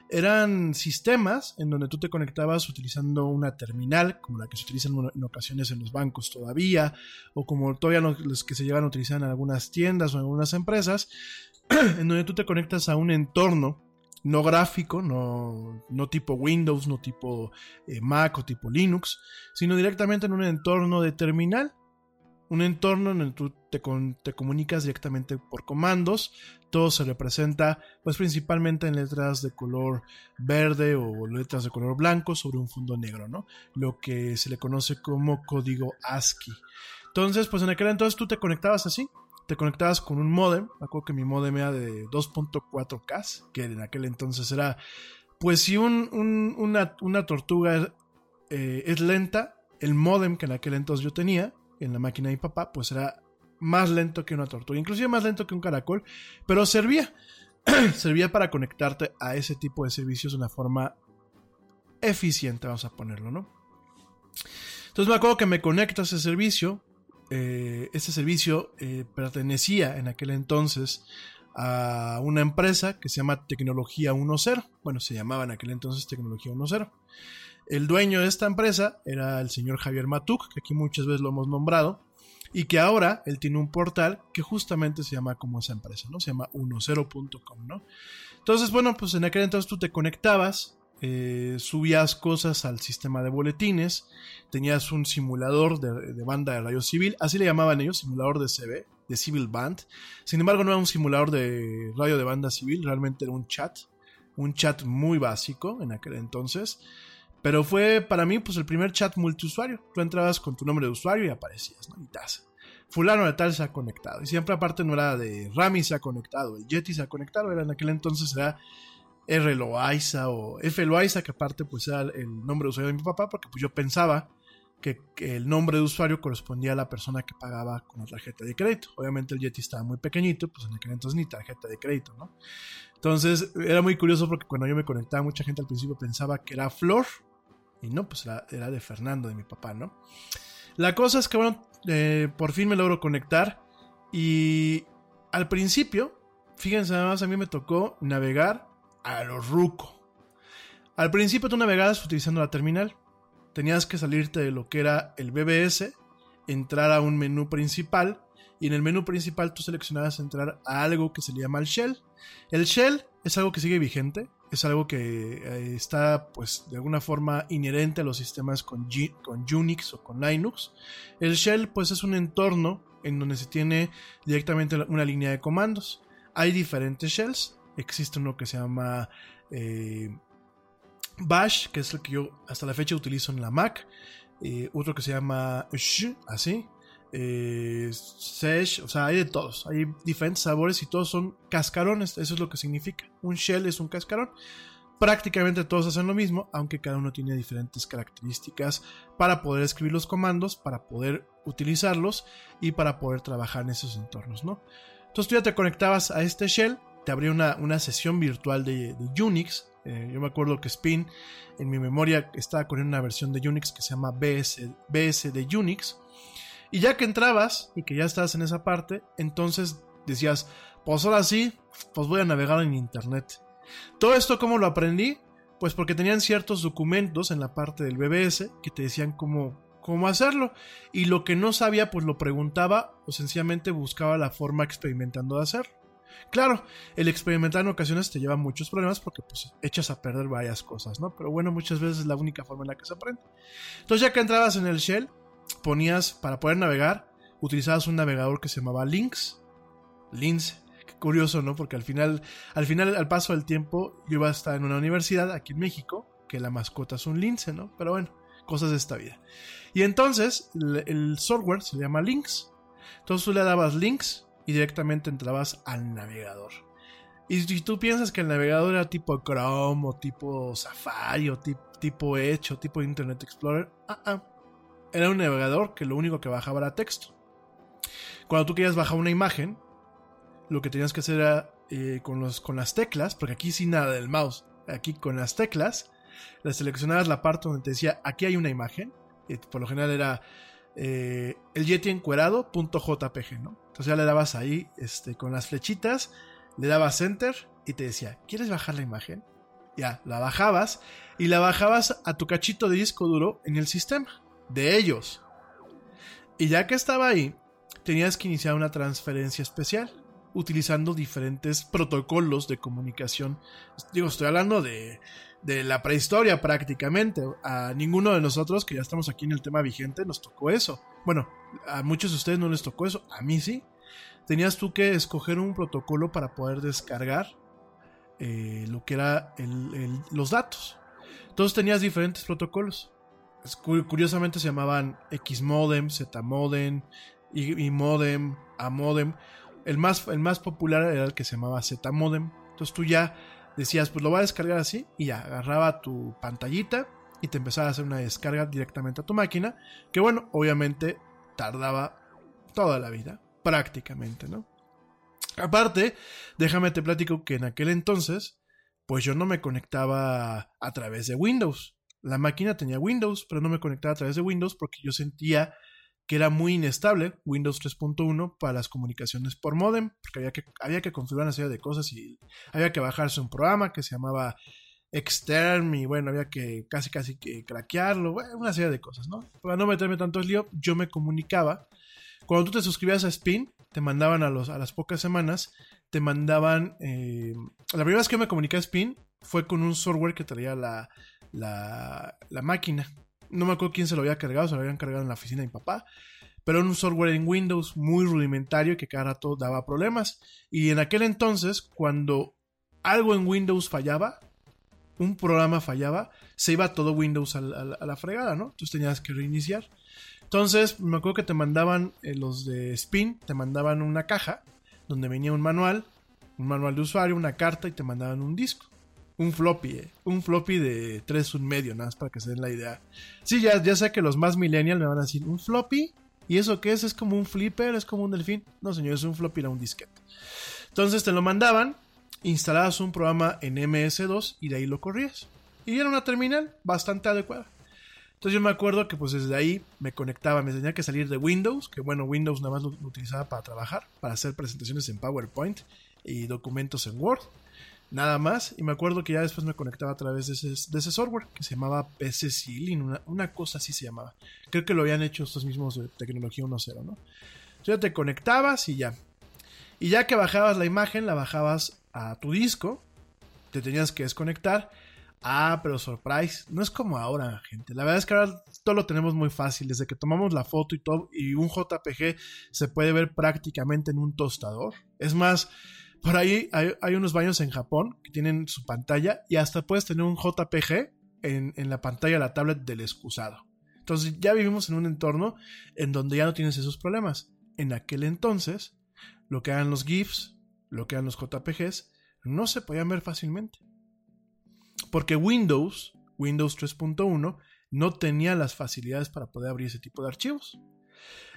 E: Eran sistemas en donde tú te conectabas utilizando una terminal, como la que se utiliza en ocasiones en los bancos todavía, o como todavía los que se llevan a utilizar en algunas tiendas o en algunas empresas, en donde tú te conectas a un entorno no gráfico, no, no tipo Windows, no tipo eh, Mac o tipo Linux, sino directamente en un entorno de terminal. Un entorno en el que tú te, te, comunicas directamente por comandos. Todo se representa, pues principalmente en letras de color verde o letras de color blanco sobre un fondo negro, ¿no? Lo que se le conoce como código ASCII. Entonces, pues en aquel entonces tú te conectabas así, te conectabas con un modem. Me acuerdo que mi modem era de 2.4K, que en aquel entonces era, pues si un, un, una, una, tortuga eh, es lenta, el modem que en aquel entonces yo tenía en la máquina de mi papá, pues era más lento que una tortuga, inclusive más lento que un caracol, pero servía. servía para conectarte a ese tipo de servicios de una forma eficiente, vamos a ponerlo, ¿no? Entonces me acuerdo que me conecto a ese servicio, este servicio eh, pertenecía en aquel entonces a una empresa que se llama Tecnología 1.0. Bueno, se llamaba en aquel entonces Tecnología 1.0. El dueño de esta empresa era el señor Javier Matuk, que aquí muchas veces lo hemos nombrado, y que ahora él tiene un portal que justamente se llama como esa empresa, ¿no? Se llama 10.com, ¿no? Entonces, bueno, pues en aquel entonces tú te conectabas eh, subías cosas al sistema de boletines, tenías un simulador de, banda de radio civil, así le llamaban ellos, simulador de CB, de Civil Band. Sin embargo, no era un simulador de radio de banda civil, realmente era un chat, un chat muy básico en aquel entonces. Pero fue para mí pues el primer chat multiusuario. Tú entrabas con tu nombre de usuario y aparecías, ¿no? Y tas. Fulano de tal se ha conectado. Y siempre aparte no era de Rami se ha conectado, el Yeti se ha conectado, era en aquel entonces era R. Loaiza o F. Loaiza, que aparte pues era el nombre de usuario de mi papá, porque pues yo pensaba que, el nombre de usuario correspondía a la persona que pagaba con la tarjeta de crédito. Obviamente el Yeti estaba muy pequeñito, pues en aquel entonces ni tarjeta de crédito, ¿no? Entonces era muy curioso porque cuando yo me conectaba, mucha gente al principio pensaba que era Flor, y no, pues era, de Fernando, de mi papá, ¿no? La cosa es que, bueno, eh, por fin me logro conectar y al principio, fíjense, además a mí me tocó navegar a los ruco. Al principio tú navegabas utilizando la terminal. Tenías que salirte de lo que era el BBS, entrar a un menú principal y en el menú principal tú seleccionabas entrar a algo que se le llama el shell. El shell es algo que sigue vigente, es algo que eh, está pues de alguna forma inherente a los sistemas con, con Unix o con Linux. El shell pues es un entorno en donde se tiene directamente una línea de comandos. Hay diferentes shells, existe uno que se llama eh, Bash, que es el que yo hasta la fecha utilizo en la Mac. Eh, otro que se llama Sh, así. Eh, Sesh, o sea, hay de todos. Hay diferentes sabores y todos son cascarones. Eso es lo que significa. Un shell es un cascarón. Prácticamente todos hacen lo mismo, aunque cada uno tiene diferentes características para poder escribir los comandos, para poder utilizarlos y para poder trabajar en esos entornos, ¿no? Entonces tú ya te conectabas a este shell te abría una, sesión virtual de, Unix. Eh, yo me acuerdo que Spin en mi memoria estaba con una versión de Unix que se llama BS, BS de Unix. Y ya que entrabas y que ya estabas en esa parte, entonces decías, pues ahora sí, pues voy a navegar en Internet. Todo esto, ¿cómo lo aprendí? Pues porque tenían ciertos documentos en la parte del BBS que te decían cómo, cómo hacerlo. Y lo que no sabía, pues lo preguntaba o sencillamente buscaba la forma experimentando de hacerlo. Claro, el experimentar en ocasiones te lleva muchos problemas porque pues echas a perder varias cosas, ¿no? Pero bueno, muchas veces es la única forma en la que se aprende. Entonces ya que entrabas en el shell, ponías, para poder navegar, utilizabas un navegador que se llamaba Lynx, Lynx, curioso, ¿no? Porque al final, al final, al paso del tiempo, yo iba a estar en una universidad aquí en México, que la mascota es un lince, ¿no? Pero bueno, cosas de esta vida. Y entonces, el, el software se llama Links. Entonces tú le dabas links y directamente entrabas al navegador. Y si tú piensas que el navegador era tipo Chrome o tipo Safari o tipo, tipo Edge o tipo Internet Explorer, ah, ah, era un navegador que lo único que bajaba era texto. Cuando tú querías bajar una imagen, lo que tenías que hacer era eh, con, los, con las teclas, porque aquí sin nada del mouse, aquí con las teclas, le seleccionabas la parte donde te decía aquí hay una imagen, y por lo general era eh, el Yeti encuerado.jpg, ¿no? Entonces ya le dabas ahí este, con las flechitas le dabas enter y te decía, ¿quieres bajar la imagen? Ya, la bajabas y la bajabas a tu cachito de disco duro en el sistema de ellos. Y ya que estaba ahí, tenías que iniciar una transferencia especial utilizando diferentes protocolos de comunicación. Digo, estoy hablando de, de la prehistoria prácticamente. A ninguno de nosotros que ya estamos aquí en el tema vigente nos tocó eso. Bueno, a muchos de ustedes no les tocó eso, a mí sí tenías tú que escoger un protocolo para poder descargar eh, lo que era los datos. Entonces tenías diferentes protocolos. Curiosamente se llamaban Xmodem, Zmodem, y modem, A modem. El más, el más popular era el que se llamaba Zmodem. Entonces tú ya decías, pues lo voy a descargar así, y ya agarraba tu pantallita y te empezaba a hacer una descarga directamente a tu máquina. Que bueno, obviamente tardaba toda la vida prácticamente, ¿no? Aparte, déjame te platico que en aquel entonces, pues yo no me conectaba a través de Windows. La máquina tenía Windows, pero no me conectaba a través de Windows porque yo sentía que era muy inestable Windows 3.1 para las comunicaciones por modem, porque había que, había que configurar una serie de cosas y había que bajarse un programa que se llamaba Extern y bueno, había que casi casi que craquearlo, una serie de cosas, ¿no? Para no meterme tanto en lío, yo me comunicaba cuando tú te suscribías a Spin, te mandaban a, los, a las pocas semanas, te mandaban... Eh, la primera vez que me comuniqué a Spin fue con un software que traía la, la, la máquina. No me acuerdo quién se lo había cargado, se lo habían cargado en la oficina de mi papá. Pero era un software en Windows muy rudimentario que cada rato daba problemas. Y en aquel entonces, cuando algo en Windows fallaba, un programa fallaba, se iba todo Windows a la fregada, ¿no? Entonces tenías que reiniciar. Entonces, me acuerdo que te mandaban eh, los de Spin, te mandaban una caja donde venía un manual, un manual de usuario, una carta y te mandaban un disco. Un floppy, eh, un floppy de 3 un medio, nada más para que se den la idea. Sí, ya, ya sé que los más millennials me van a decir, ¿un floppy? ¿Y eso qué es? ¿Es como un flipper? ¿Es como un delfín? No, señor, es un floppy, era un disquete. Entonces te lo mandaban, instalabas un programa en MS2 y de ahí lo corrías. Y era una terminal bastante adecuada. Entonces yo me acuerdo que pues desde ahí me conectaba, me tenía que salir de Windows, que bueno, Windows nada más lo, utilizaba para trabajar, para hacer presentaciones en PowerPoint y documentos en Word, nada más. Y me acuerdo que ya después me conectaba a través de ese, software que se llamaba PC Ceiling, una, cosa así se llamaba. Creo que lo habían hecho estos mismos de tecnología 1.0, ¿no? Entonces ya te conectabas y ya. Y ya que bajabas la imagen, la bajabas a tu disco, te tenías que desconectar Ah, pero surprise, no es como ahora, gente. La verdad es que ahora todo lo tenemos muy fácil. Desde que tomamos la foto y todo, y un JPG se puede ver prácticamente en un tostador. Es más, por ahí hay, unos baños en Japón que tienen su pantalla y hasta puedes tener un JPG en, en la pantalla de la tablet del excusado. Entonces ya vivimos en un entorno en donde ya no tienes esos problemas. En aquel entonces, lo que eran los GIFs, lo que eran los JPGs, no se podían ver fácilmente. Porque Windows, Windows 3.1, no tenía las facilidades para poder abrir ese tipo de archivos.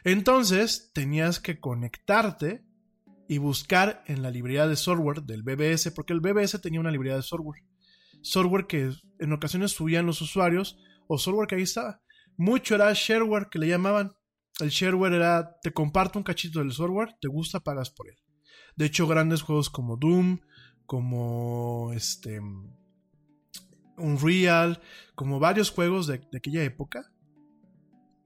E: Entonces tenías que conectarte y buscar en la librería de software del BBS, porque el BBS tenía una librería de software. Software que en ocasiones subían los usuarios o software que ahí estaba. Mucho era shareware que le llamaban. El shareware era, te comparto un cachito del software, te gusta, pagas por él. De hecho, grandes juegos como Doom, como este, Unreal, como varios juegos de, aquella época,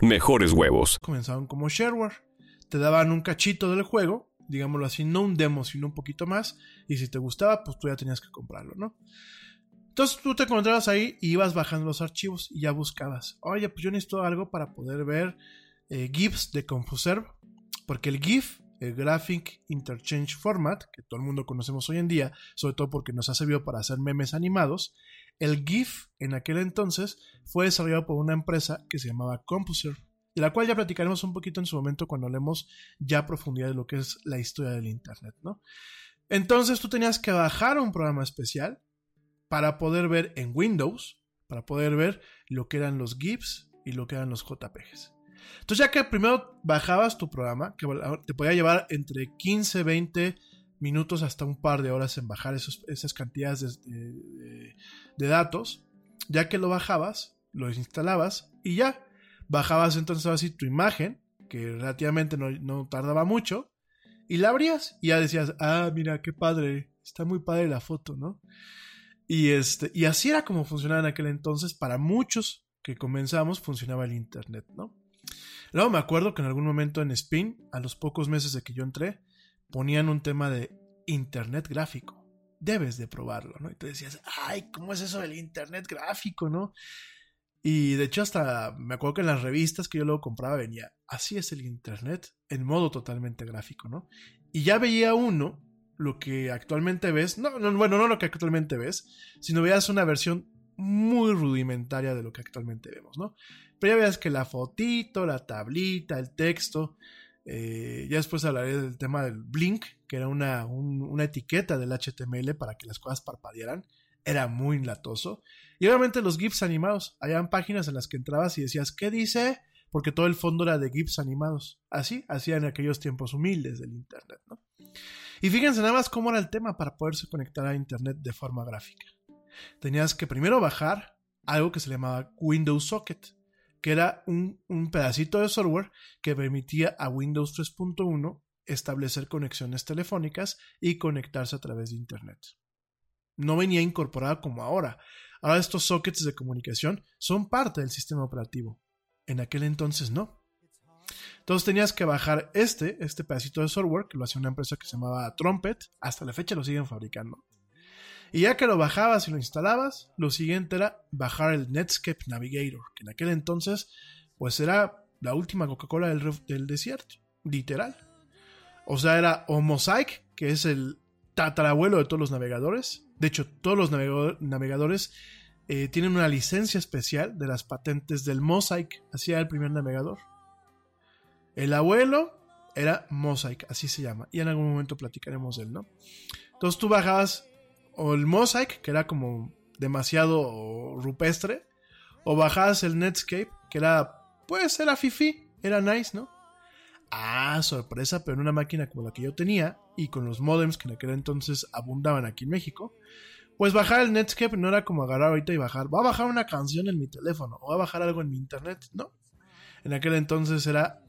H: mejores huevos.
E: Comenzaban como shareware. Te daban un cachito del juego, digámoslo así, no un demo, sino un poquito más. Y si te gustaba, pues tú ya tenías que comprarlo, ¿no? Entonces tú te encontrabas ahí y ibas bajando los archivos y ya buscabas. Oye, pues yo necesito algo para poder ver eh, GIFs de CompuServe. Porque el GIF, el Graphic Interchange Format, que todo el mundo conocemos hoy en día, sobre todo porque nos ha servido para hacer memes animados, el GIF en aquel entonces fue desarrollado por una empresa que se llamaba CompuServe, de la cual ya platicaremos un poquito en su momento cuando hablemos ya a profundidad de lo que es la historia del Internet, ¿no? Entonces tú tenías que bajar un programa especial para poder ver en Windows, para poder ver lo que eran los GIFs y lo que eran los JPGs. Entonces ya que primero bajabas tu programa, que te podía llevar entre 15, 20 minutos hasta un par de horas en bajar esas cantidades de, datos, ya que lo bajabas, lo instalabas y ya bajabas entonces así tu imagen, que relativamente no, no tardaba mucho, y la abrías y ya decías, ah, mira, qué padre, está muy padre la foto, ¿no? Y, este, y así era como funcionaba en aquel entonces. Para muchos que comenzamos funcionaba el Internet, ¿no? Luego me acuerdo que en algún momento en Spin, a los pocos meses de que yo entré, ponían un tema de Internet gráfico. Debes de probarlo, ¿no? Y te decías, ay, ¿cómo es eso del Internet gráfico, no? Y de hecho hasta me acuerdo que en las revistas que yo luego compraba venía, así es el Internet en modo totalmente gráfico, ¿no? Y ya veía uno lo que actualmente ves, no, no, bueno, no lo que actualmente ves, sino veas una versión muy rudimentaria de lo que actualmente vemos, ¿no? Pero ya veas que la fotito, la tablita, el texto, eh, ya después hablaré del tema del Blink, que era una, un, una etiqueta del HTML para que las cosas parpadearan, era muy latoso. Y obviamente los GIFs animados, habían páginas en las que entrabas y decías, ¿qué dice? Porque todo el fondo era de GIFs animados. Así hacían en aquellos tiempos humildes del Internet. Y fíjense nada más cómo era el tema para poderse conectar a Internet de forma gráfica. Tenías que primero bajar algo que se llamaba Windows Socket, que era un, pedacito de software que permitía a Windows 3.1 establecer conexiones telefónicas y conectarse a través de Internet. No venía incorporado como ahora. Ahora estos sockets de comunicación son parte del sistema operativo. En aquel entonces no. Entonces tenías que bajar este, este pedacito de software, que lo hacía una empresa que se llamaba Trumpet, hasta la fecha lo siguen fabricando. Y ya que lo bajabas y lo instalabas, lo siguiente era bajar el Netscape Navigator, que en aquel entonces pues era la última Coca-Cola del, del, desierto, literal. O sea, era o Mosaic, que es el tatarabuelo de todos los navegadores. De hecho, todos los navegadores eh, tienen una licencia especial de las patentes del Mosaic, así era el primer navegador. El abuelo era Mosaic, así se llama. Y en algún momento platicaremos de él, ¿no? Entonces tú bajabas o el Mosaic, que era como demasiado rupestre, o bajabas el Netscape, que era, pues era fifi, era nice, ¿no? Ah, sorpresa, pero en una máquina como la que yo tenía, y con los modems que en aquel entonces abundaban aquí en México, pues bajar el Netscape no era como agarrar ahorita y bajar, va a bajar una canción en mi teléfono, o va a bajar algo en mi internet, no. En aquel entonces era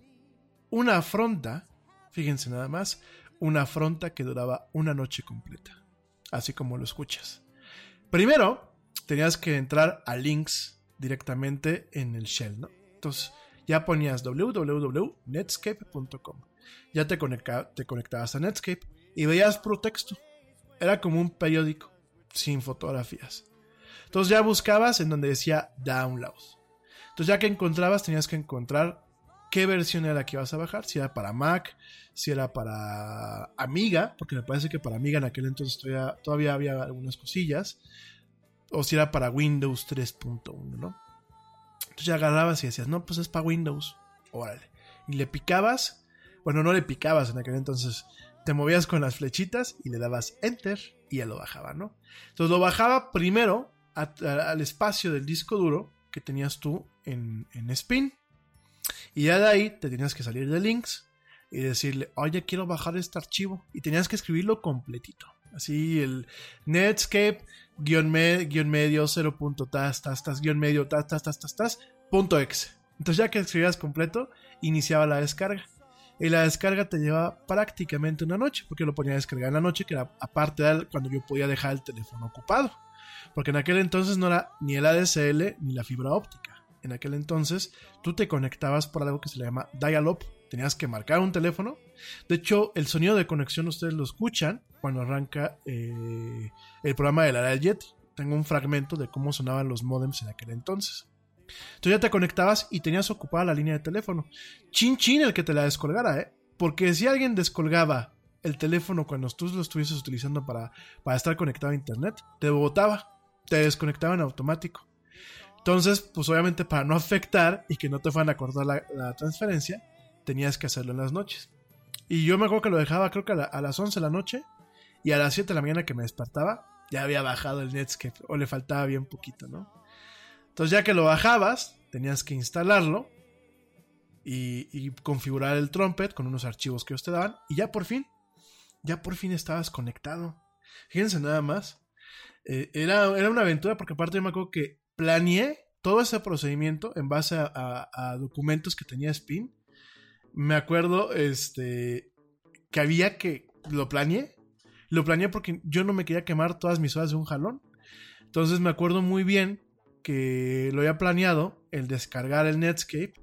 E: una afronta, fíjense nada más, una afronta que duraba una noche completa, así como lo escuchas. Primero, tenías que entrar a links directamente en el shell, ¿no? Entonces, ya ponías www.netscape.com. Ya te, conecta, te conectabas a Netscape y veías puro texto. Era como un periódico, sin fotografías. Entonces ya buscabas en donde decía download. Entonces ya que encontrabas, tenías que encontrar qué versión era la que ibas a bajar, si era para Mac, si era para Amiga, porque me parece que para Amiga en aquel entonces todavía, había algunas cosillas, o si era para Windows 3.1, ¿no? Entonces ya agarrabas y decías, no, pues es para Windows, órale. Y le picabas, bueno, no le picabas en aquel entonces, te movías con las flechitas y le dabas Enter y ya lo bajaba, ¿no? Entonces lo bajaba primero al espacio del disco duro que tenías tú en, en Spin. Y ya de ahí te tenías que salir de links y decirle, oye, quiero bajar este archivo. Y tenías que escribirlo completito. Así el Netscape, guion, me- guion medio, 0. tas, tas, tas, guion medio, tas, tas, tas, tas, punto exe. Entonces ya que escribías completo, iniciaba la descarga. Y la descarga te lleva prácticamente una noche, porque lo ponía a descargar en la noche, que era aparte de cuando yo podía dejar el teléfono ocupado. Porque en aquel entonces no era ni el ADSL ni la fibra óptica. En aquel entonces tú te conectabas por algo que se le llama dial-up. Tenías que marcar un teléfono. De hecho, el sonido de conexión ustedes lo escuchan cuando arranca eh, el programa de la del Yeti. Tengo un fragmento de cómo sonaban los modems en aquel entonces. Entonces ya te conectabas y tenías ocupada la línea de teléfono. Chin chin el que te la descolgara, ¿eh? Porque si alguien descolgaba el teléfono cuando tú lo estuvieses utilizando para, para estar conectado a internet, te botaba, te desconectaba en automático. Entonces, pues obviamente para no afectar y que no te fueran a cortar la, transferencia, tenías que hacerlo en las noches. Y yo me acuerdo que lo dejaba creo que a, a las 11 de la noche y a las 7 de la mañana que me despertaba, ya había bajado el Netscape o le faltaba bien poquito, ¿no? Entonces ya que lo bajabas, tenías que instalarlo y, y configurar el trumpet con unos archivos que ellos te daban y ya por fin, ya por fin estabas conectado. Fíjense nada más. Eh, era, era una aventura porque aparte yo me acuerdo que planeé todo ese procedimiento en base a, documentos que tenía Spin. Me acuerdo este, que había que... Lo planeé. Lo planeé porque yo no me quería quemar todas mis horas de un jalón. Entonces me acuerdo muy bien que lo había planeado el descargar el Netscape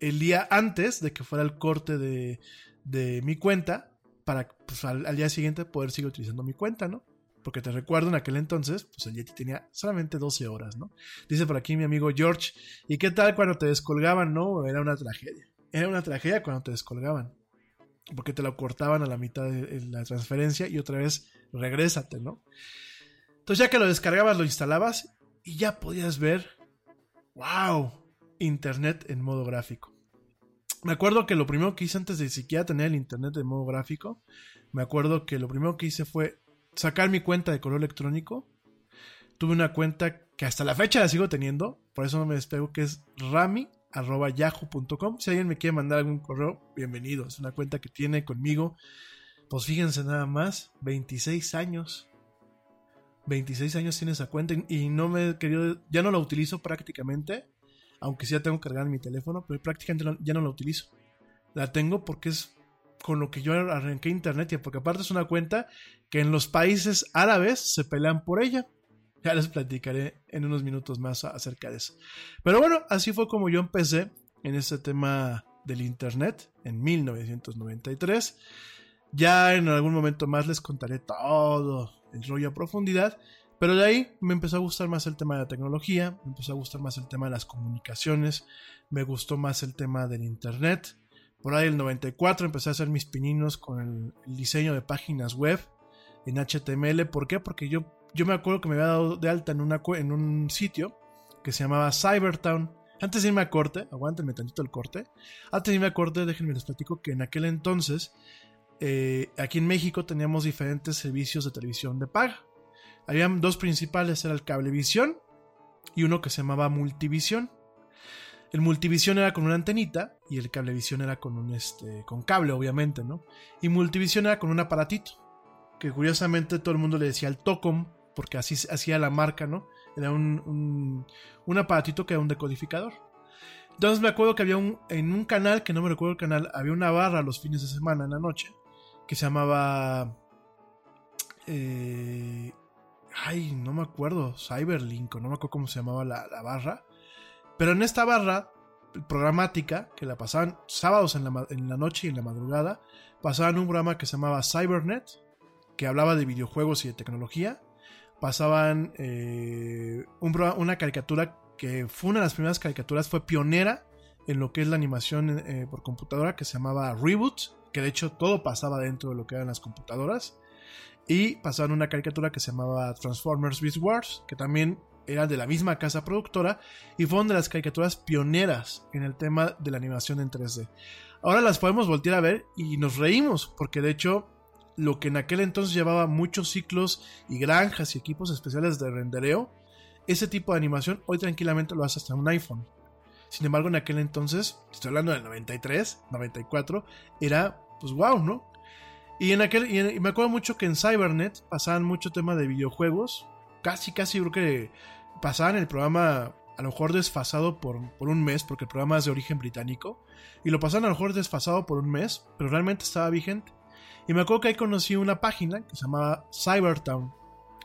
E: el día antes de que fuera el corte de, de mi cuenta para pues, al, al día siguiente poder seguir utilizando mi cuenta, ¿no? Porque te recuerdo en aquel entonces, pues el Yeti tenía solamente 12 horas, ¿no? Dice por aquí mi amigo George, ¿y qué tal cuando te descolgaban? No, era una tragedia. Era una tragedia cuando te descolgaban. Porque te lo cortaban a la mitad de la transferencia y otra vez regrésate, ¿no? Entonces ya que lo descargabas, lo instalabas y ya podías ver, wow, internet en modo gráfico. Me acuerdo que lo primero que hice antes de siquiera tener el internet en modo gráfico, me acuerdo que lo primero que hice fue sacar mi cuenta de correo electrónico. Tuve una cuenta que hasta la fecha la sigo teniendo, por eso no me despego, que es rami.yahoo.com. Si alguien me quiere mandar algún correo, bienvenido. Es una cuenta que tiene conmigo, pues fíjense nada más, 26 años. 26 años tiene esa cuenta y- no me he querido, ya no la utilizo prácticamente, aunque sí la tengo cargada en mi teléfono, pero prácticamente ya no la utilizo. La tengo porque es con lo que yo arranqué internet y porque aparte es una cuenta que en los países árabes se pelean por ella. Ya les platicaré en unos minutos más acerca de eso. Pero bueno, así fue como yo empecé en este tema del internet en 1993. Ya en algún momento más les contaré todo el rollo a profundidad. Pero de ahí me empezó a gustar más el tema de la tecnología, me empezó a gustar más el tema de las comunicaciones, me gustó más el tema del internet. Por ahí el 94 empecé a hacer mis pininos con el, diseño de páginas web en HTML. ¿Por qué? Porque yo, yo me acuerdo que me había dado de alta en, en un sitio que se llamaba Cybertown. Antes de irme a corte, aguántenme tantito el corte. Antes de irme a corte, déjenme les platico que en aquel entonces, eh, aquí en México teníamos diferentes servicios de televisión de paga. Habían dos principales, era el Cablevisión y uno que se llamaba Multivisión. El Multivisión era con una antenita y el Cablevisión era con un este con cable obviamente, ¿no? Y Multivisión era con un aparatito que curiosamente todo el mundo le decía el Tocom porque así hacía la marca, ¿no? Era un, un, aparatito que era un decodificador. Entonces me acuerdo que había un en un canal que no me recuerdo el canal, había una barra los fines de semana en la noche que se llamaba eh, ay, no me acuerdo, Cyberlink, o no me acuerdo cómo se llamaba la, la barra. Pero en esta barra programática, que la pasaban sábados en la, noche y en la madrugada, pasaban un programa que se llamaba Cybernet, que hablaba de videojuegos y de tecnología. Pasaban eh, una caricatura que fue una de las primeras caricaturas, fue pionera en lo que es la animación eh, por computadora que se llamaba Reboot, que de hecho todo pasaba dentro de lo que eran las computadoras. Y pasaron una caricatura que se llamaba Transformers Beast Wars, que también era de la misma casa productora y fue una de las caricaturas pioneras en el tema de la animación en 3D. Ahora las podemos voltear a ver y nos reímos, porque de hecho lo que en aquel entonces llevaba muchos ciclos y granjas y equipos especiales de rendereo, ese tipo de animación hoy tranquilamente lo hace hasta un iPhone. Sin embargo, en aquel entonces, estoy hablando del 93, 94, era pues wow, ¿no? Y en aquel y me acuerdo mucho que en Cybernet pasaban mucho tema de videojuegos, casi casi creo que pasaban el programa a lo mejor desfasado por, por, un mes, porque el programa es de origen británico, y lo pasaban a lo mejor desfasado por un mes, pero realmente estaba vigente. Y me acuerdo que ahí conocí una página que se llamaba Cybertown.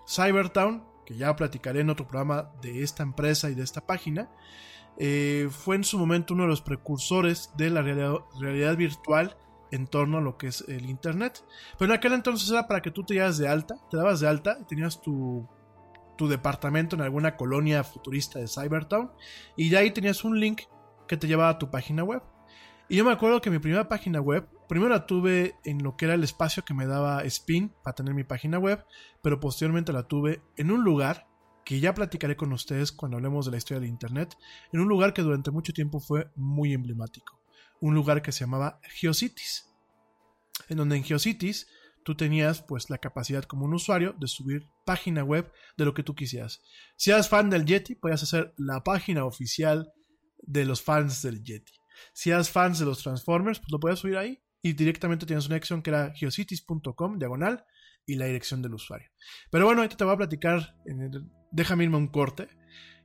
E: Cybertown, que ya platicaré en otro programa de esta empresa y de esta página, eh, fue en su momento uno de los precursores de la realidad, realidad, virtual en torno a lo que es el Internet. Pero en aquel entonces era para que tú te llevas de alta, te dabas de alta y tenías tu tu departamento en alguna colonia futurista de Cybertown y ya ahí tenías un link que te llevaba a tu página web. Y yo me acuerdo que mi primera página web, primero la tuve en lo que era el espacio que me daba Spin para tener mi página web, pero posteriormente la tuve en un lugar que ya platicaré con ustedes cuando hablemos de la historia del Internet, en un lugar que durante mucho tiempo fue muy emblemático, un lugar que se llamaba GeoCities, en donde en GeoCities tú tenías pues la capacidad como un usuario de subir página web de lo que tú quisieras. Si eras fan del Yeti, podías hacer la página oficial de los fans del Yeti. Si eras fans de los Transformers, pues lo podías subir ahí y directamente tienes una dirección que era geocities.com diagonal y la dirección del usuario. Pero bueno, ahorita te voy a platicar, déjame irme un corte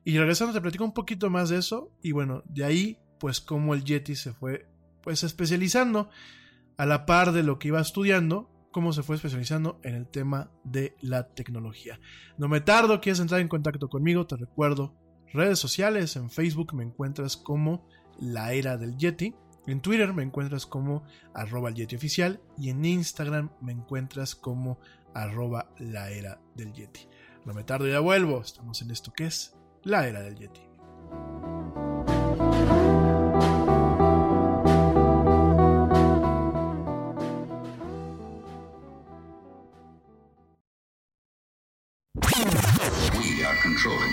E: y regresando te platico un poquito más de eso y bueno, de ahí pues cómo el Yeti se fue pues especializando a la par de lo que iba estudiando cómo se fue especializando en el tema de la tecnología. No me tardo, quieres entrar en contacto conmigo, te recuerdo redes sociales, en Facebook me encuentras como la era del Yeti, en Twitter me encuentras como arroba el Yeti oficial y en Instagram me encuentras como arroba la era del Yeti. No me tardo, ya vuelvo, estamos en esto que es la era del Yeti.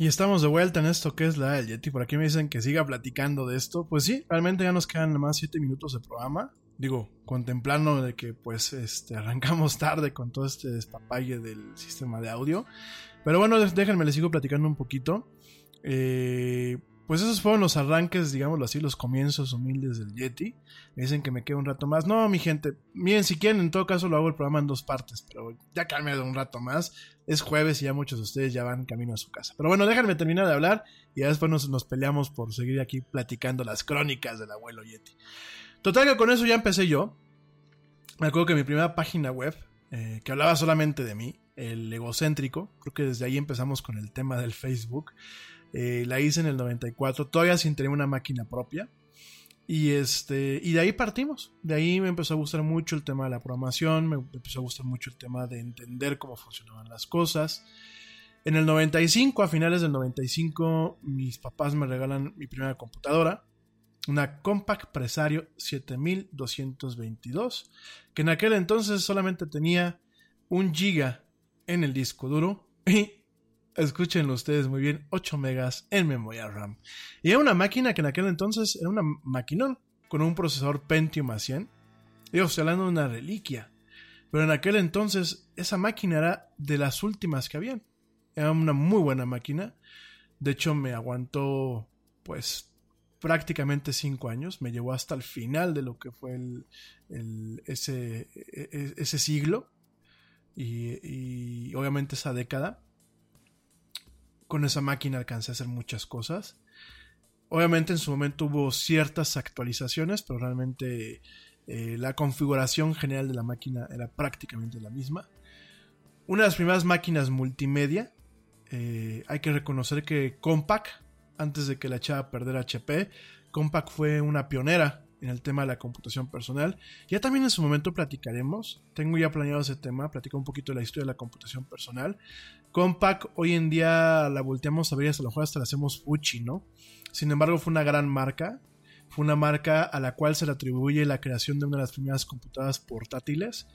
E: Y estamos de vuelta en esto que es la del Yeti. Por aquí me dicen que siga platicando de esto. Pues sí, realmente ya nos quedan más 7 minutos de programa. Digo, contemplando de que pues este, arrancamos tarde con todo este despapalle del sistema de audio. Pero bueno, déjenme les sigo platicando un poquito. Eh, pues esos fueron los arranques, digámoslo así, los comienzos humildes del Yeti. Me dicen que me quede un rato más. No, mi gente, miren, si quieren, en todo caso lo hago el programa en dos partes, pero ya de un rato más. Es jueves y ya muchos de ustedes ya van camino a su casa. Pero bueno, déjenme terminar de hablar y ya después nos, nos peleamos por seguir aquí platicando las crónicas del abuelo Yeti. Total que con eso ya empecé yo. Me acuerdo que mi primera página web, eh, que hablaba solamente de mí, el egocéntrico, creo que desde ahí empezamos con el tema del Facebook. Eh, la hice en el 94, todavía sin tener una máquina propia. Y, este, y de ahí partimos. De ahí me empezó a gustar mucho el tema de la programación, me empezó a gustar mucho el tema de entender cómo funcionaban las cosas. En el 95, a finales del 95, mis papás me regalan mi primera computadora, una Compaq Presario 7222, que en aquel entonces solamente tenía un giga en el disco duro y escúchenlo ustedes muy bien, 8 megas en memoria RAM. Y era una máquina que en aquel entonces era una maquinón con un procesador Pentium a 100. Digo, estoy hablando de una reliquia. Pero en aquel entonces esa máquina era de las últimas que habían. Era una muy buena máquina. De hecho me aguantó pues prácticamente cinco años, me llevó hasta el final de lo que fue el, ese, e, e, ese siglo y, y obviamente esa década. Con esa máquina alcancé a hacer muchas cosas. Obviamente en su momento hubo ciertas actualizaciones, pero realmente eh, la configuración general de la máquina era prácticamente la misma. Una de las primeras máquinas multimedia, eh, hay que reconocer que Compaq, antes de que la echara a perder HP, Compaq fue una pionera en el tema de la computación personal. Ya también en su momento platicaremos, tengo ya planeado ese tema, platicar un poquito de la historia de la computación personal. Compaq hoy en día la volteamos a ver y hasta lo mejor hasta la hacemos fuchi, ¿no? Sin embargo, fue una gran marca. Fue una marca a la cual se le atribuye la creación de una de las primeras computadoras portátiles.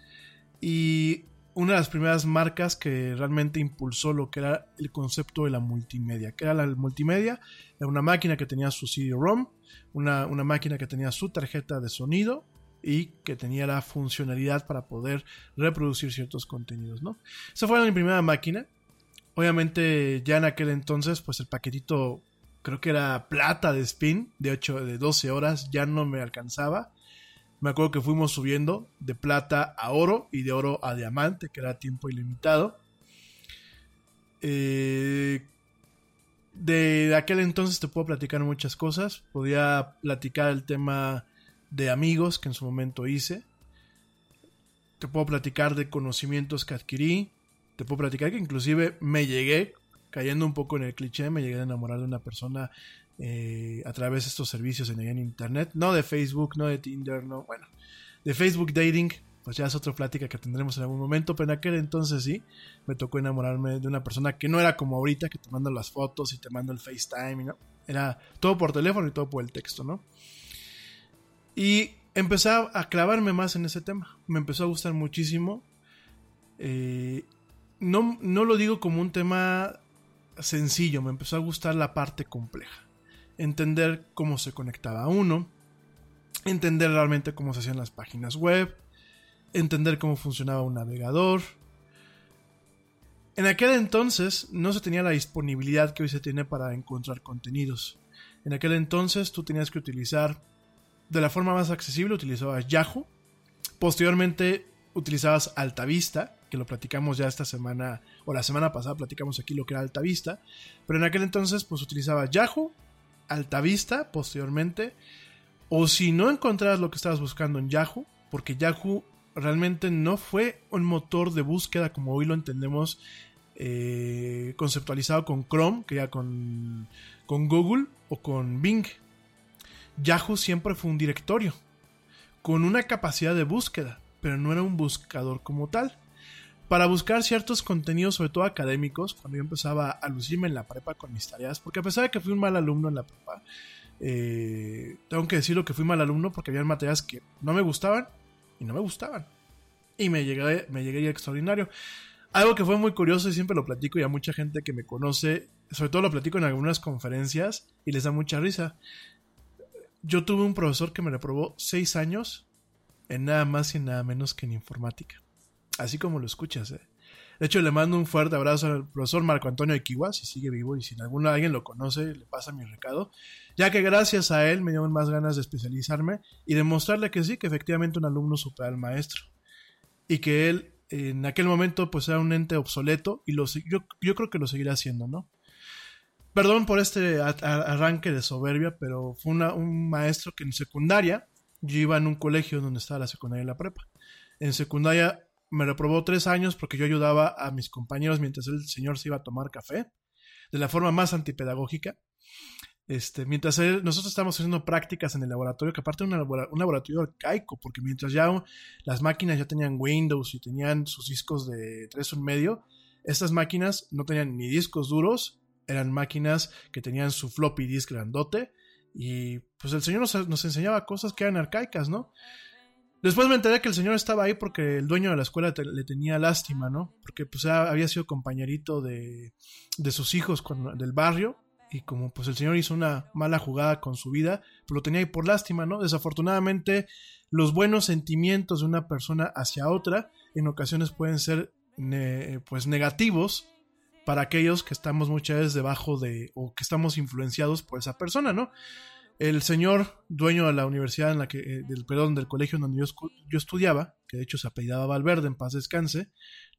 E: Y una de las primeras marcas que realmente impulsó lo que era el concepto de la multimedia. ¿Qué era la multimedia? Era una máquina que tenía su CD-ROM, una, una máquina que tenía su tarjeta de sonido y que tenía la funcionalidad para poder reproducir ciertos contenidos, ¿no? Esa fue mi primera máquina. Obviamente ya en aquel entonces pues el paquetito creo que era plata de spin de 8 de 12 horas, ya no me alcanzaba. Me acuerdo que fuimos subiendo de plata a oro y de oro a diamante, que era tiempo ilimitado. Eh, de aquel entonces te puedo platicar muchas cosas. Podía platicar el tema de amigos que en su momento hice. Te puedo platicar de conocimientos que adquirí. Te puedo platicar que inclusive me llegué cayendo un poco en el cliché, me llegué a enamorar de una persona eh, a través de estos servicios en, en internet, no de Facebook, no de Tinder, no, bueno, de Facebook Dating, pues ya es otra plática que tendremos en algún momento, pero en aquel entonces sí, me tocó enamorarme de una persona que no era como ahorita, que te manda las fotos y te manda el FaceTime, ¿no? Era todo por teléfono y todo por el texto, ¿no? Y empecé a clavarme más en ese tema, me empezó a gustar muchísimo. Eh, no, no lo digo como un tema sencillo, me empezó a gustar la parte compleja. Entender cómo se conectaba uno, entender realmente cómo se hacían las páginas web, entender cómo funcionaba un navegador. En aquel entonces no se tenía la disponibilidad que hoy se tiene para encontrar contenidos. En aquel entonces tú tenías que utilizar de la forma más accesible, utilizabas Yahoo. Posteriormente utilizabas Altavista, que lo platicamos ya esta semana, o la semana pasada platicamos aquí lo que era Altavista, pero en aquel entonces pues utilizaba Yahoo, Altavista posteriormente, o si no encontrabas lo que estabas buscando en Yahoo, porque Yahoo realmente no fue un motor de búsqueda como hoy lo entendemos eh, conceptualizado con Chrome, que ya con, con Google o con Bing. Yahoo siempre fue un directorio con una capacidad de búsqueda, pero no era un buscador como tal para buscar ciertos contenidos, sobre todo académicos, cuando yo empezaba a lucirme en la prepa con mis tareas, porque a pesar de que fui un mal alumno en la prepa, eh, tengo que decirlo que fui mal alumno porque había materias que no me gustaban y no me gustaban. Y me llegué, me extraordinario. Algo que fue muy curioso y siempre lo platico y a mucha gente que me conoce, sobre todo lo platico en algunas conferencias y les da mucha risa. Yo tuve un profesor que me reprobó seis años en nada más y nada menos que en informática. Así como lo escuchas, eh. De hecho, le mando un fuerte abrazo al profesor Marco Antonio Equiwa, si sigue vivo y si alguno alguien lo conoce, le pasa mi recado, ya que gracias a él me dieron más ganas de especializarme y demostrarle que sí, que efectivamente un alumno supera al maestro. Y que él en aquel momento pues era un ente obsoleto y lo, yo, yo creo que lo seguirá haciendo, ¿no? Perdón por este arranque de soberbia, pero fue un maestro que en secundaria, yo iba en un colegio donde estaba la secundaria y la prepa. En secundaria me reprobó tres años porque yo ayudaba a mis compañeros mientras el señor se iba a tomar café, de la forma más antipedagógica. Este, mientras nosotros estábamos haciendo prácticas en el laboratorio, que aparte era un, laboratorio arcaico, porque mientras ya las máquinas ya tenían Windows y tenían sus discos de 3 un medio, estas máquinas no tenían ni discos duros, eran máquinas que tenían su floppy disk grandote, y pues el señor nos enseñaba cosas que eran arcaicas, ¿no? Después me enteré que el señor estaba ahí porque el dueño de la escuela le tenía lástima, ¿no? Porque pues había sido compañerito de, de sus hijos del barrio y como pues el señor hizo una mala jugada con su vida, pues lo tenía ahí por lástima, ¿no? Desafortunadamente los buenos sentimientos de una persona hacia otra en ocasiones pueden ser pues negativos para aquellos que estamos muchas veces debajo de o que estamos influenciados por esa persona, ¿no? El señor dueño de la universidad en la que, eh, del perdón, del colegio donde yo, yo estudiaba, que de hecho se apellidaba Valverde, en paz descanse,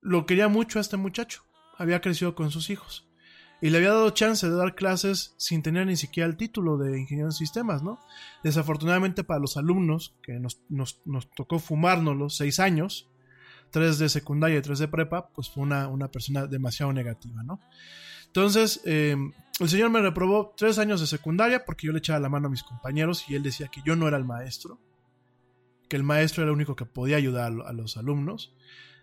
E: Lo quería mucho a este muchacho. Había crecido con sus hijos. Y le había dado chance de dar clases sin tener ni siquiera el título de ingeniero en sistemas, ¿no? Desafortunadamente para los alumnos, que nos, nos, nos tocó fumárnoslo seis años, tres de secundaria y tres de prepa, pues fue una, una persona demasiado negativa, ¿no? Entonces, eh, el señor me reprobó tres años de secundaria porque yo le echaba la mano a mis compañeros y él decía que yo no era el maestro, que el maestro era el único que podía ayudar a los alumnos.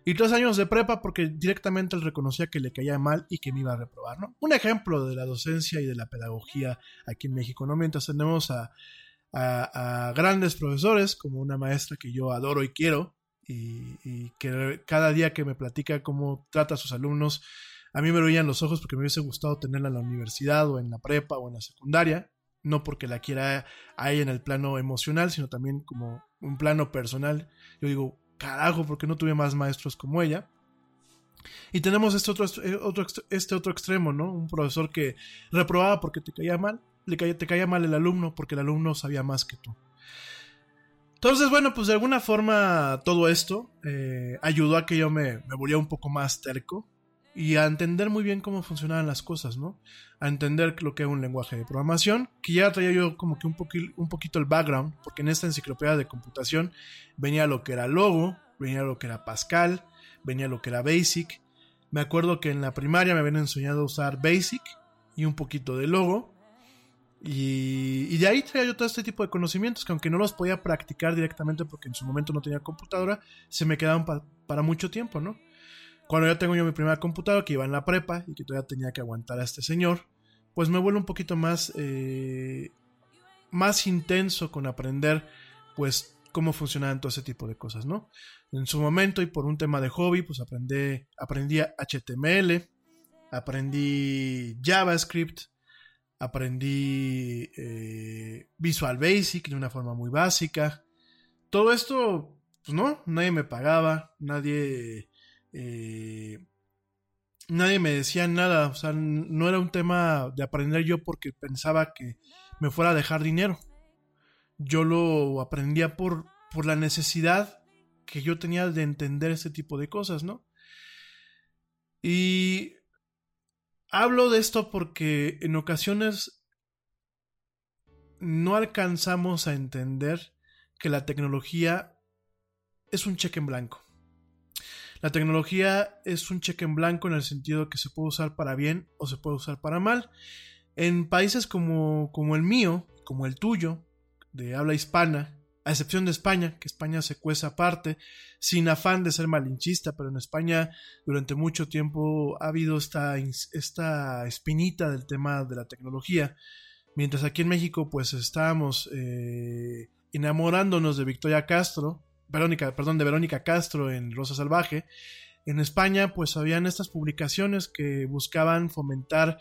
E: Y tres años de prepa porque directamente él reconocía que le caía mal y que me iba a reprobar, ¿no? Un ejemplo de la docencia y de la pedagogía aquí en México, ¿no? Mientras tenemos a, a, grandes profesores, como una maestra que yo adoro y quiero, y, y, que cada día que me platica cómo trata a sus alumnos, a mí me brillan los ojos porque me hubiese gustado tenerla en la universidad o en la prepa o en la secundaria, no porque la quiera ahí en el plano emocional, sino también como un plano personal. Yo digo, carajo, porque no tuve más maestros como ella. Y tenemos este otro, eh, este otro extremo, ¿no? Un profesor que reprobaba porque te caía mal, le caía, te caía mal el alumno porque el alumno sabía más que tú. Entonces, bueno, pues de alguna forma todo esto eh, ayudó a que yo me, me volviera un poco más terco y a entender muy bien cómo funcionaban las cosas, ¿no? A entender lo que es un lenguaje de programación, que ya traía yo como que un, un poquito el background, porque en esta enciclopedia de computación venía lo que era Logo, venía lo que era Pascal, venía lo que era Basic. Me acuerdo que en la primaria me habían enseñado a usar Basic y un poquito de Logo. Y, de ahí traía yo todo este tipo de conocimientos que aunque no los podía practicar directamente porque en su momento no tenía computadora, se me quedaban para mucho tiempo, ¿no? Cuando ya tengo yo mi primera computadora, que iba en la prepa y que todavía tenía que aguantar a este señor, pues me vuelvo un poquito más, eh, más intenso con aprender, pues, cómo funcionaban todo ese tipo de cosas, ¿no? En su momento y por un tema de hobby, pues aprendí, aprendí HTML, aprendí JavaScript, aprendí eh, Visual Basic de una forma muy básica. Todo esto, pues no, nadie me pagaba, nadie eh, nadie me decía nada, o sea, no era un tema de aprender yo porque pensaba que me fuera a dejar dinero. Yo lo aprendía por, por la necesidad que yo tenía de entender ese tipo de cosas, ¿no? Y hablo de esto porque en ocasiones no alcanzamos a entender que la tecnología es un cheque en blanco. La tecnología es un cheque en blanco en el sentido que se puede usar para bien o se puede usar para mal. En países como, como el mío, como el tuyo, de habla hispana, a excepción de España, que España se cueza aparte, sin afán de ser malinchista, pero en España durante mucho tiempo ha habido esta, esta espinita del tema de la tecnología, mientras aquí en México pues estábamos eh, enamorándonos de Victoria Castro, Verónica, perdón, de Verónica Castro en Rosa Salvaje. En España, pues habían estas publicaciones que buscaban fomentar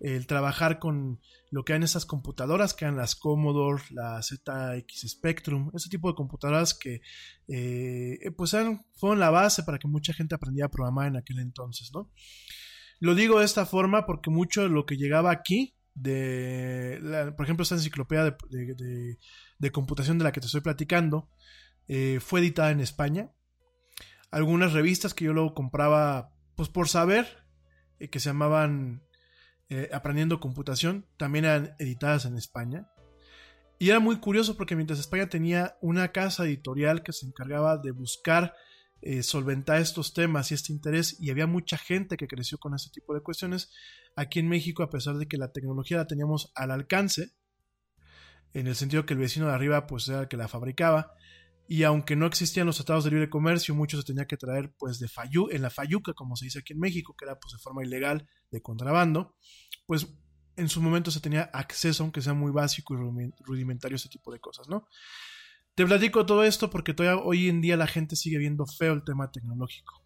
E: el trabajar con lo que eran esas computadoras, que eran las Commodore, la ZX Spectrum, ese tipo de computadoras que eh, pues eran, fueron la base para que mucha gente aprendiera a programar en aquel entonces, ¿no? Lo digo de esta forma porque mucho de lo que llegaba aquí, de, por ejemplo, esta enciclopedia de computación de la que te estoy platicando, eh, fue editada en España. Algunas revistas que yo luego compraba, pues por saber, eh, que se llamaban eh, Aprendiendo Computación, también eran editadas en España. Y era muy curioso porque mientras España tenía una casa editorial que se encargaba de buscar solventar estos temas y este interés, y había mucha gente que creció con ese tipo de cuestiones, aquí en México, a pesar de que la tecnología la teníamos al alcance, en el sentido que el vecino de arriba pues era el que la fabricaba, y aunque no existían los tratados de libre comercio, muchos se tenía que traer pues de fallu en la fayuca, como se dice aquí en México, que era pues de forma ilegal, de contrabando, pues en su momento se tenía acceso, aunque sea muy básico y rudimentario, ese tipo de cosas, ¿no? Te platico todo esto porque todavía hoy en día la gente sigue viendo feo el tema tecnológico.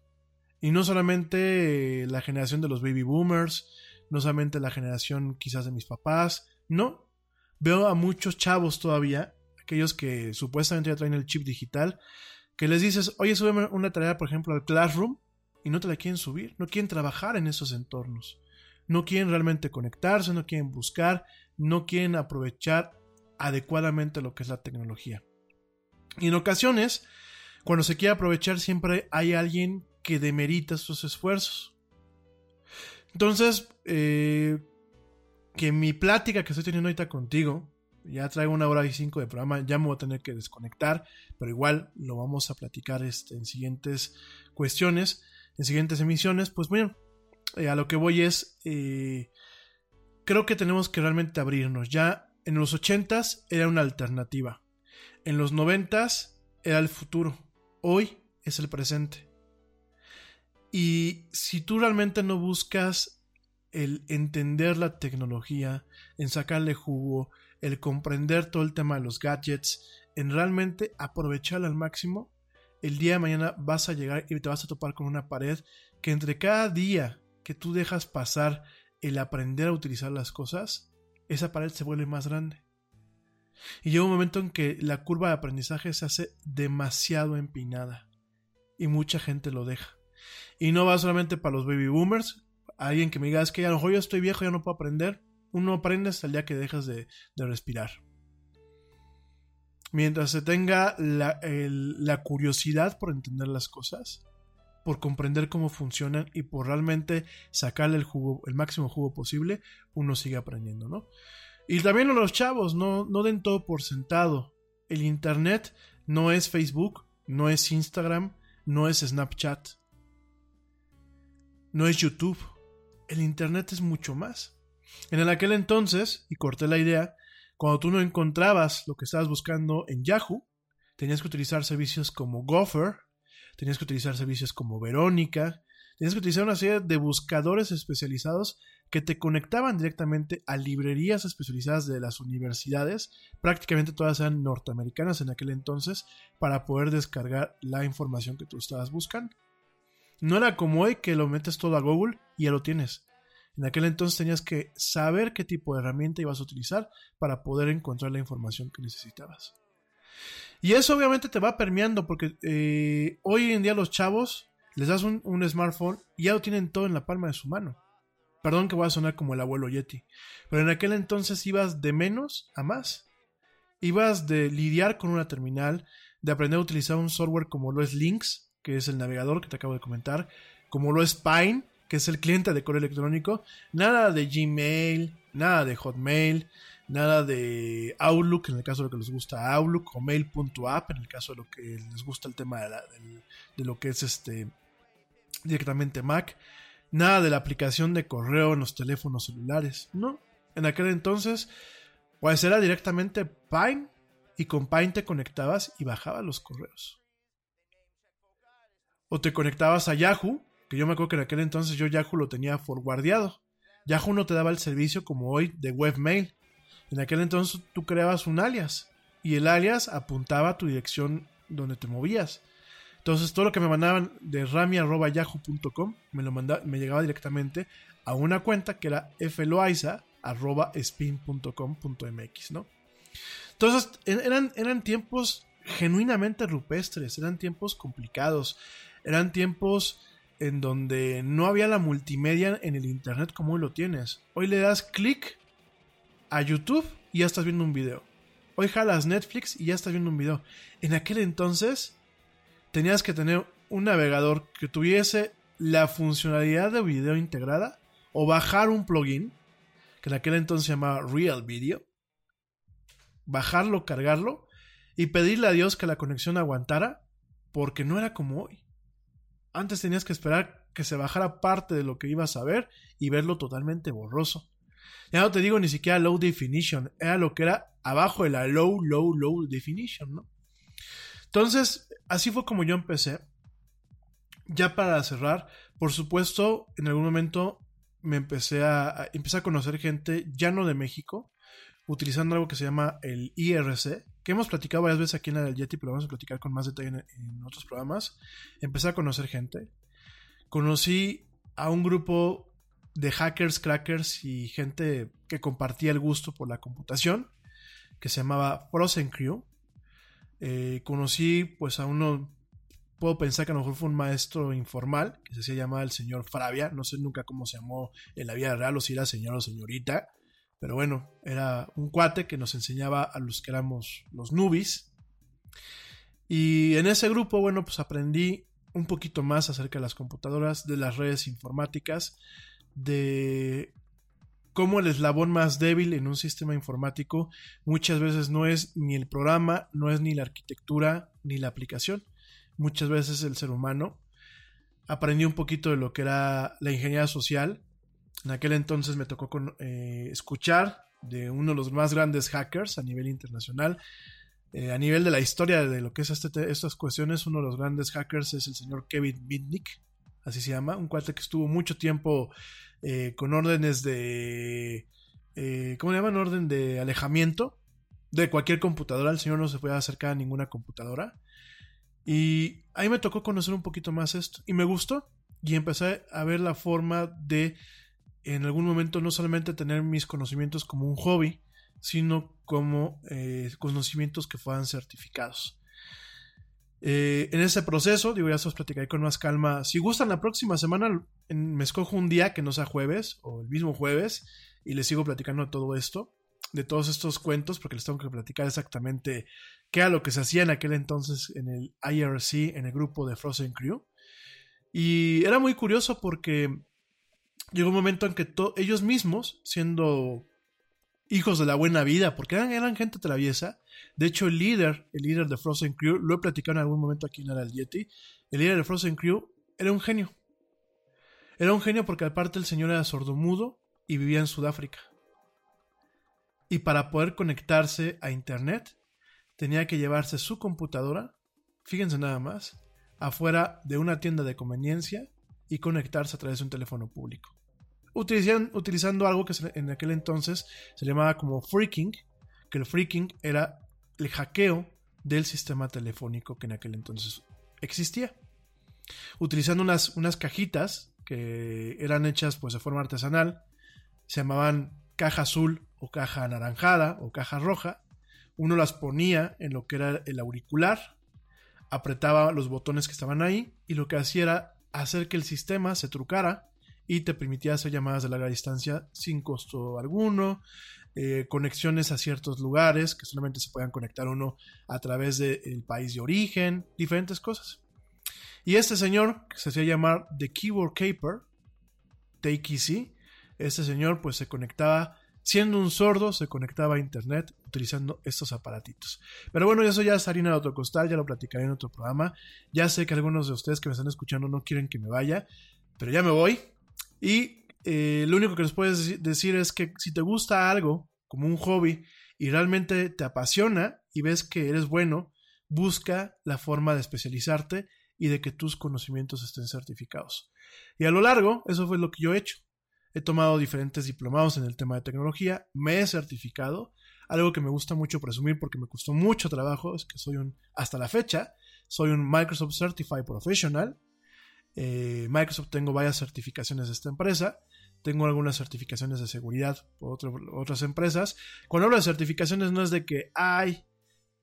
E: Y no solamente la generación de los baby boomers, no solamente la generación quizás de mis papás, no. Veo a muchos chavos todavía, aquellos que supuestamente ya traen el chip digital, que les dices, oye, sube una tarea, por ejemplo, al Classroom, y no te la quieren subir, no quieren trabajar en esos entornos, no quieren realmente conectarse, no quieren buscar, no quieren aprovechar adecuadamente lo que es la tecnología. Y en ocasiones, cuando se quiere aprovechar, siempre hay alguien que demerita sus esfuerzos. Entonces, eh, que mi plática que estoy teniendo ahorita contigo, ya traigo una hora y cinco de programa, ya me voy a tener que desconectar, pero igual lo vamos a platicar este, en siguientes cuestiones, en siguientes emisiones. Pues bueno, eh, a lo que voy es, eh, creo que tenemos que realmente abrirnos. Ya en los ochentas era una alternativa, en los noventas era el futuro, hoy es el presente. Y si tú realmente no buscas el entender la tecnología, en sacarle jugo, el comprender todo el tema de los gadgets, en realmente aprovecharla al máximo, el día de mañana vas a llegar y te vas a topar con una pared que entre cada día que tú dejas pasar el aprender a utilizar las cosas, esa pared se vuelve más grande. Y llega un momento en que la curva de aprendizaje se hace demasiado empinada y mucha gente lo deja. Y no va solamente para los baby boomers, alguien que me diga es que a lo mejor yo estoy viejo, ya no puedo aprender. Uno aprende hasta el día que dejas de, respirar. Mientras se tenga la, la curiosidad por entender las cosas, por comprender cómo funcionan y por realmente sacarle el jugo, el máximo jugo posible, uno sigue aprendiendo, ¿no? Y también a los chavos, no, no den todo por sentado. El internet no es Facebook, no es Instagram, no es Snapchat, no es YouTube. El internet es mucho más. En aquel entonces, y corté la idea, cuando tú no encontrabas lo que estabas buscando en Yahoo, tenías que utilizar servicios como Gopher, tenías que utilizar servicios como Verónica, tenías que utilizar una serie de buscadores especializados que te conectaban directamente a librerías especializadas de las universidades, prácticamente todas eran norteamericanas en aquel entonces, para poder descargar la información que tú estabas buscando. No era como hoy que lo metes todo a Google y ya lo tienes. En aquel entonces tenías que saber qué tipo de herramienta ibas a utilizar para poder encontrar la información que necesitabas. Y eso obviamente te va permeando porque eh, hoy en día los chavos les das un, smartphone y ya lo tienen todo en la palma de su mano. Perdón que voy a sonar como el abuelo Yeti, pero en aquel entonces ibas de menos a más. Ibas de lidiar con una terminal, de aprender a utilizar un software como lo es Lynx, que es el navegador que te acabo de comentar, como lo es Pine, que es el cliente de correo electrónico, nada de Gmail, nada de Hotmail, nada de Outlook en el caso de lo que les gusta Outlook o Mail.app en el caso de lo que les gusta el tema de, lo que es este directamente Mac, nada de la aplicación de correo en los teléfonos celulares, no. En aquel entonces, pues era directamente Pine y con Pine te conectabas y bajabas los correos. O te conectabas a Yahoo, que yo me acuerdo que en aquel entonces yo Yahoo lo tenía forwardeado. Yahoo no te daba el servicio como hoy de webmail en aquel entonces tú creabas un alias y el alias apuntaba a tu dirección donde te movías. Entonces todo lo que me mandaban de rami.yahoo.com me lo me llegaba directamente a una cuenta que era floaiza.spin.com.mx, ¿no? Entonces eran, eran tiempos genuinamente rupestres, eran tiempos complicados, eran tiempos en donde no había la multimedia en el internet como hoy lo tienes. Hoy le das clic a YouTube y ya estás viendo un video. Hoy jalas Netflix y ya estás viendo un video. En aquel entonces tenías que tener un navegador que tuviese la funcionalidad de video integrada o bajar un plugin que en aquel entonces se llamaba Real Video. Bajarlo, cargarlo y pedirle a Dios que la conexión aguantara porque no era como hoy. Antes tenías que esperar que se bajara parte de lo que ibas a ver y verlo totalmente borroso. Ya no te digo ni siquiera low definition, era lo que era abajo de la low, low, low definition, ¿no? Entonces, así fue como yo empecé. Ya para cerrar, por supuesto, en algún momento me empecé a, a- empecé a conocer gente ya no de México, utilizando algo que se llama el IRC, que hemos platicado varias veces aquí en la del Yeti, pero vamos a platicar con más detalle en, en otros programas. Empecé a conocer gente. Conocí a un grupo de hackers, crackers y gente que compartía el gusto por la computación, que se llamaba Frozen Crew. Eh, conocí pues a uno, puedo pensar que a lo mejor fue un maestro informal, que se hacía llamar el señor Fravia, no sé nunca cómo se llamó en la vida real o si era señor o señorita, pero bueno, era un cuate que nos enseñaba a los que éramos los nubis. Y en ese grupo, bueno, pues aprendí un poquito más acerca de las computadoras, de las redes informáticas, de cómo el eslabón más débil en un sistema informático muchas veces no es ni el programa, no es ni la arquitectura, ni la aplicación. Muchas veces el ser humano. Aprendí un poquito de lo que era la ingeniería social. En aquel entonces me tocó eh, escuchar de uno de los más grandes hackers a nivel internacional. Eh, a nivel de la historia de lo que es este te- estas cuestiones, uno de los grandes hackers es el señor Kevin Mitnick, así se llama, un cuate que estuvo mucho tiempo eh, con órdenes de, ¿cómo le llaman? Orden de alejamiento de cualquier computadora. El señor no se podía acercar a ninguna computadora. Y ahí me tocó conocer un poquito más esto. Y me gustó. Y empecé a ver la forma de, en algún momento, no solamente tener mis conocimientos como un hobby, sino como eh, conocimientos que fueran certificados. Eh, en ese proceso, digo, ya se los platicaré con más calma. Si gustan, la próxima semana me escojo un día que no sea jueves o el mismo jueves y les sigo platicando de todo esto, de todos estos cuentos, porque les tengo que platicar exactamente qué era lo que se hacía en aquel entonces en el IRC, en el grupo de Frozen Crew. Y era muy curioso porque llegó un momento en que ellos mismos, siendo hijos de la buena vida, porque eran, eran gente traviesa. De hecho, el líder, el líder de Frozen Crew, lo he platicado en algún momento aquí en el Yeti, el líder de Frozen Crew era un genio. Era un genio porque aparte el señor era sordomudo y vivía en Sudáfrica. Y para poder conectarse a Internet, tenía que llevarse su computadora, fíjense nada más, afuera de una tienda de conveniencia y conectarse a través de un teléfono público utilizan- utilizando algo que en aquel entonces se llamaba como freaking, que el freaking era el hackeo del sistema telefónico que en aquel entonces existía. Utilizando unas, unas cajitas que eran hechas pues de forma artesanal, se llamaban caja azul o caja anaranjada o caja roja. Uno las ponía en lo que era el auricular, apretaba los botones que estaban ahí y lo que hacía era hacer que el sistema se trucara y te permitía hacer llamadas de larga distancia sin costo alguno, eh, conexiones a ciertos lugares que solamente se podían conectar uno a través del país de origen, diferentes cosas. Y este señor, que se hacía llamar The Keyboard Caper, TKC, este señor pues se conectaba, siendo un sordo, se conectaba a internet utilizando estos aparatitos. Pero bueno, eso ya es harina de otro costal, ya lo platicaré en otro programa. Ya sé que algunos de ustedes que me están escuchando no quieren que me vaya, pero ya me voy. Y eh, lo único que les puedo deci- decir es que si te gusta algo como un hobby y realmente te apasiona y ves que eres bueno, busca la forma de especializarte y de que tus conocimientos estén certificados. Y a lo largo, eso fue lo que yo he hecho. He tomado diferentes diplomados en el tema de tecnología, me he certificado, algo que me gusta mucho presumir porque me costó mucho trabajo, es que soy un, hasta la fecha, soy un Microsoft Certified Professional, eh, Microsoft tengo varias certificaciones de esta empresa. Tengo algunas certificaciones de seguridad por otras empresas. Cuando hablo de certificaciones no es de que, ay,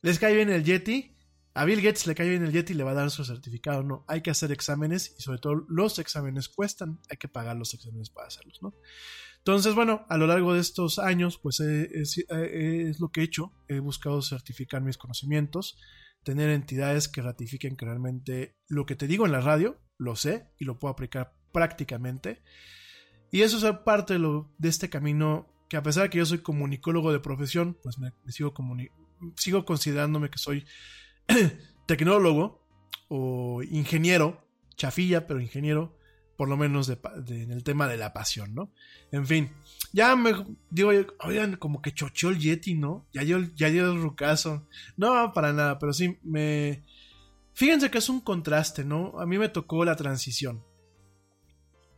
E: les cae bien el Yeti. A Bill Gates le cae bien el Yeti y le va a dar su certificado. No, hay que hacer exámenes y sobre todo los exámenes cuestan. Hay que pagar los exámenes para hacerlos, ¿no? Entonces, bueno, a lo largo de estos años, pues es, es lo que he hecho. He buscado certificar mis conocimientos, tener entidades que ratifiquen que realmente lo que te digo en la radio, lo sé y lo puedo aplicar prácticamente. Y eso es parte de, lo, de este camino que a pesar de que yo soy comunicólogo de profesión, pues me, me sigo, sigo considerándome que soy tecnólogo o ingeniero, chafilla, pero ingeniero, por lo menos en el tema de la pasión, ¿no? En fin, ya me digo, oigan, como que chocheó el Yeti, ¿no? Ya dio, ya dio el rucazo. No, para nada, pero sí, me... Fíjense que es un contraste, ¿no? A mí me tocó la transición.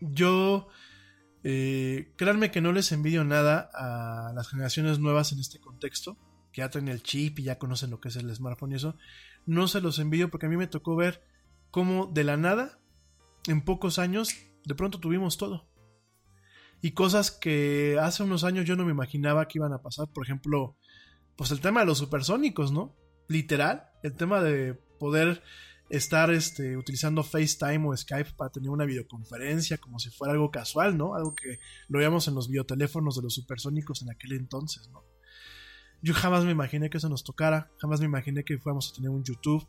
E: Yo Eh, créanme que no les envidio nada a las generaciones nuevas en este contexto, que ya traen el chip y ya conocen lo que es el smartphone y eso. No se los envidio porque a mí me tocó ver cómo de la nada, en pocos años, de pronto tuvimos todo. Y cosas que hace unos años yo no me imaginaba que iban a pasar. Por ejemplo, pues el tema de los supersónicos, ¿no? Literal, el tema de poder estar este, utilizando FaceTime o Skype para tener una videoconferencia como si fuera algo casual, ¿no? Algo que lo veíamos en los videoteléfonos de los supersónicos en aquel entonces, ¿no? Yo jamás me imaginé que eso nos tocara, jamás me imaginé que fuéramos a tener un YouTube.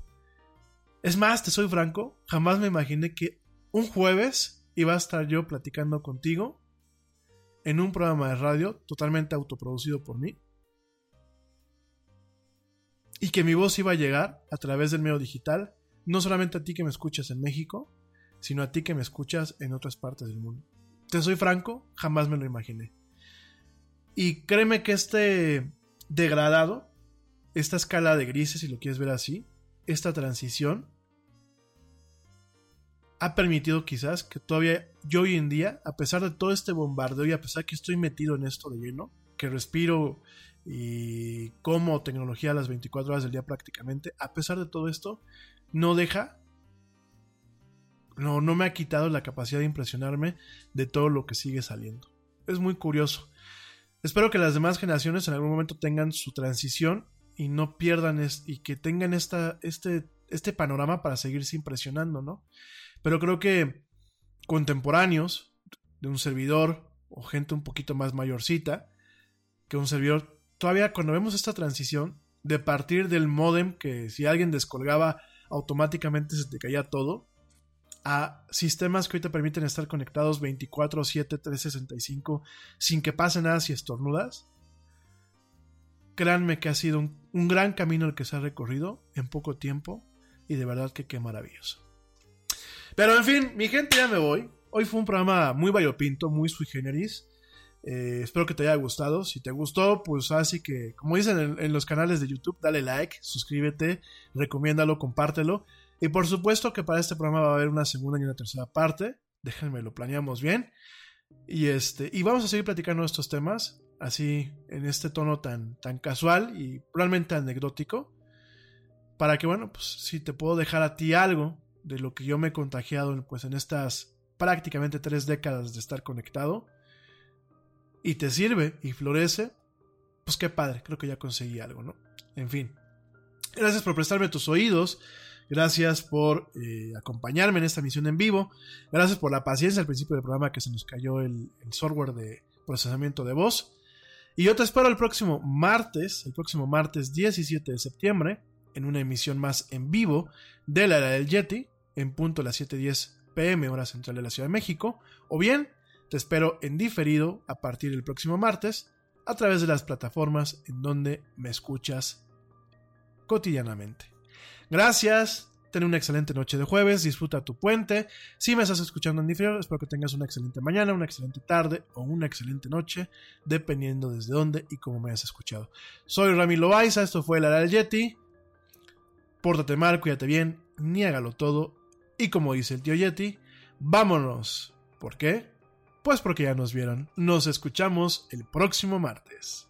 E: Es más, te soy franco, jamás me imaginé que un jueves iba a estar yo platicando contigo en un programa de radio totalmente autoproducido por mí y que mi voz iba a llegar a través del medio digital, no solamente a ti que me escuchas en México, sino a ti que me escuchas en otras partes del mundo. Te soy franco, jamás me lo imaginé. Y créeme que este degradado, esta escala de grises, si lo quieres ver así, esta transición, ha permitido quizás que todavía yo hoy en día, a pesar de todo este bombardeo y a pesar que estoy metido en esto de lleno, que respiro y como tecnología a las 24 horas del día prácticamente, a pesar de todo esto, no deja, no, no me ha quitado la capacidad de impresionarme de todo lo que sigue saliendo. Es muy curioso. Espero que las demás generaciones en algún momento tengan su transición y no pierdan y que tengan esta, este, este panorama para seguirse impresionando, ¿no? Pero creo que contemporáneos de un servidor o gente un poquito más mayorcita que un servidor, todavía cuando vemos esta transición de partir del modem que si alguien descolgaba automáticamente se te caía todo, a sistemas que hoy te permiten estar conectados 24, 7, 365 sin que pase nada si estornudas. Créanme que ha sido un, un gran camino el que se ha recorrido en poco tiempo y de verdad que qué maravilloso. Pero en fin, mi gente, ya me voy. Hoy fue un programa muy variopinto, muy sui generis. Eh, espero que te haya gustado. Si te gustó, pues así que, como dicen en, los canales de YouTube, dale like, suscríbete, recomiéndalo, compártelo. Y por supuesto que para este programa va a haber una segunda y una tercera parte. Déjenme, lo planeamos bien. Y, este, y vamos a seguir platicando estos temas, así en este tono tan, tan casual y realmente anecdótico. Para que, bueno, pues si te puedo dejar a ti algo de lo que yo me he contagiado pues en estas prácticamente tres décadas de estar conectado y te sirve y florece, pues qué padre, creo que ya conseguí algo, ¿no? En fin, gracias por prestarme tus oídos, gracias por eh, acompañarme en esta misión en vivo, gracias por la paciencia al principio del programa que se nos cayó el, el software de procesamiento de voz. Y yo te espero el próximo martes, el próximo martes 17 de septiembre, en una emisión más en vivo de la era del Yeti, en punto a las 7.10 pm hora central de la Ciudad de México, o bien te espero en diferido a partir del próximo martes a través de las plataformas en donde me escuchas cotidianamente. Gracias, ten una excelente noche de jueves, disfruta tu puente. Si me estás escuchando en diferido, espero que tengas una excelente mañana, una excelente tarde o una excelente noche, dependiendo desde dónde y cómo me hayas escuchado. Soy Rami Loaiza, esto fue La del Yeti. Pórtate mal, cuídate bien, niégalo todo. Y como dice el tío Yeti, vámonos. ¿Por qué? Pues porque ya nos vieron. Nos escuchamos el próximo martes.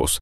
H: вопрос,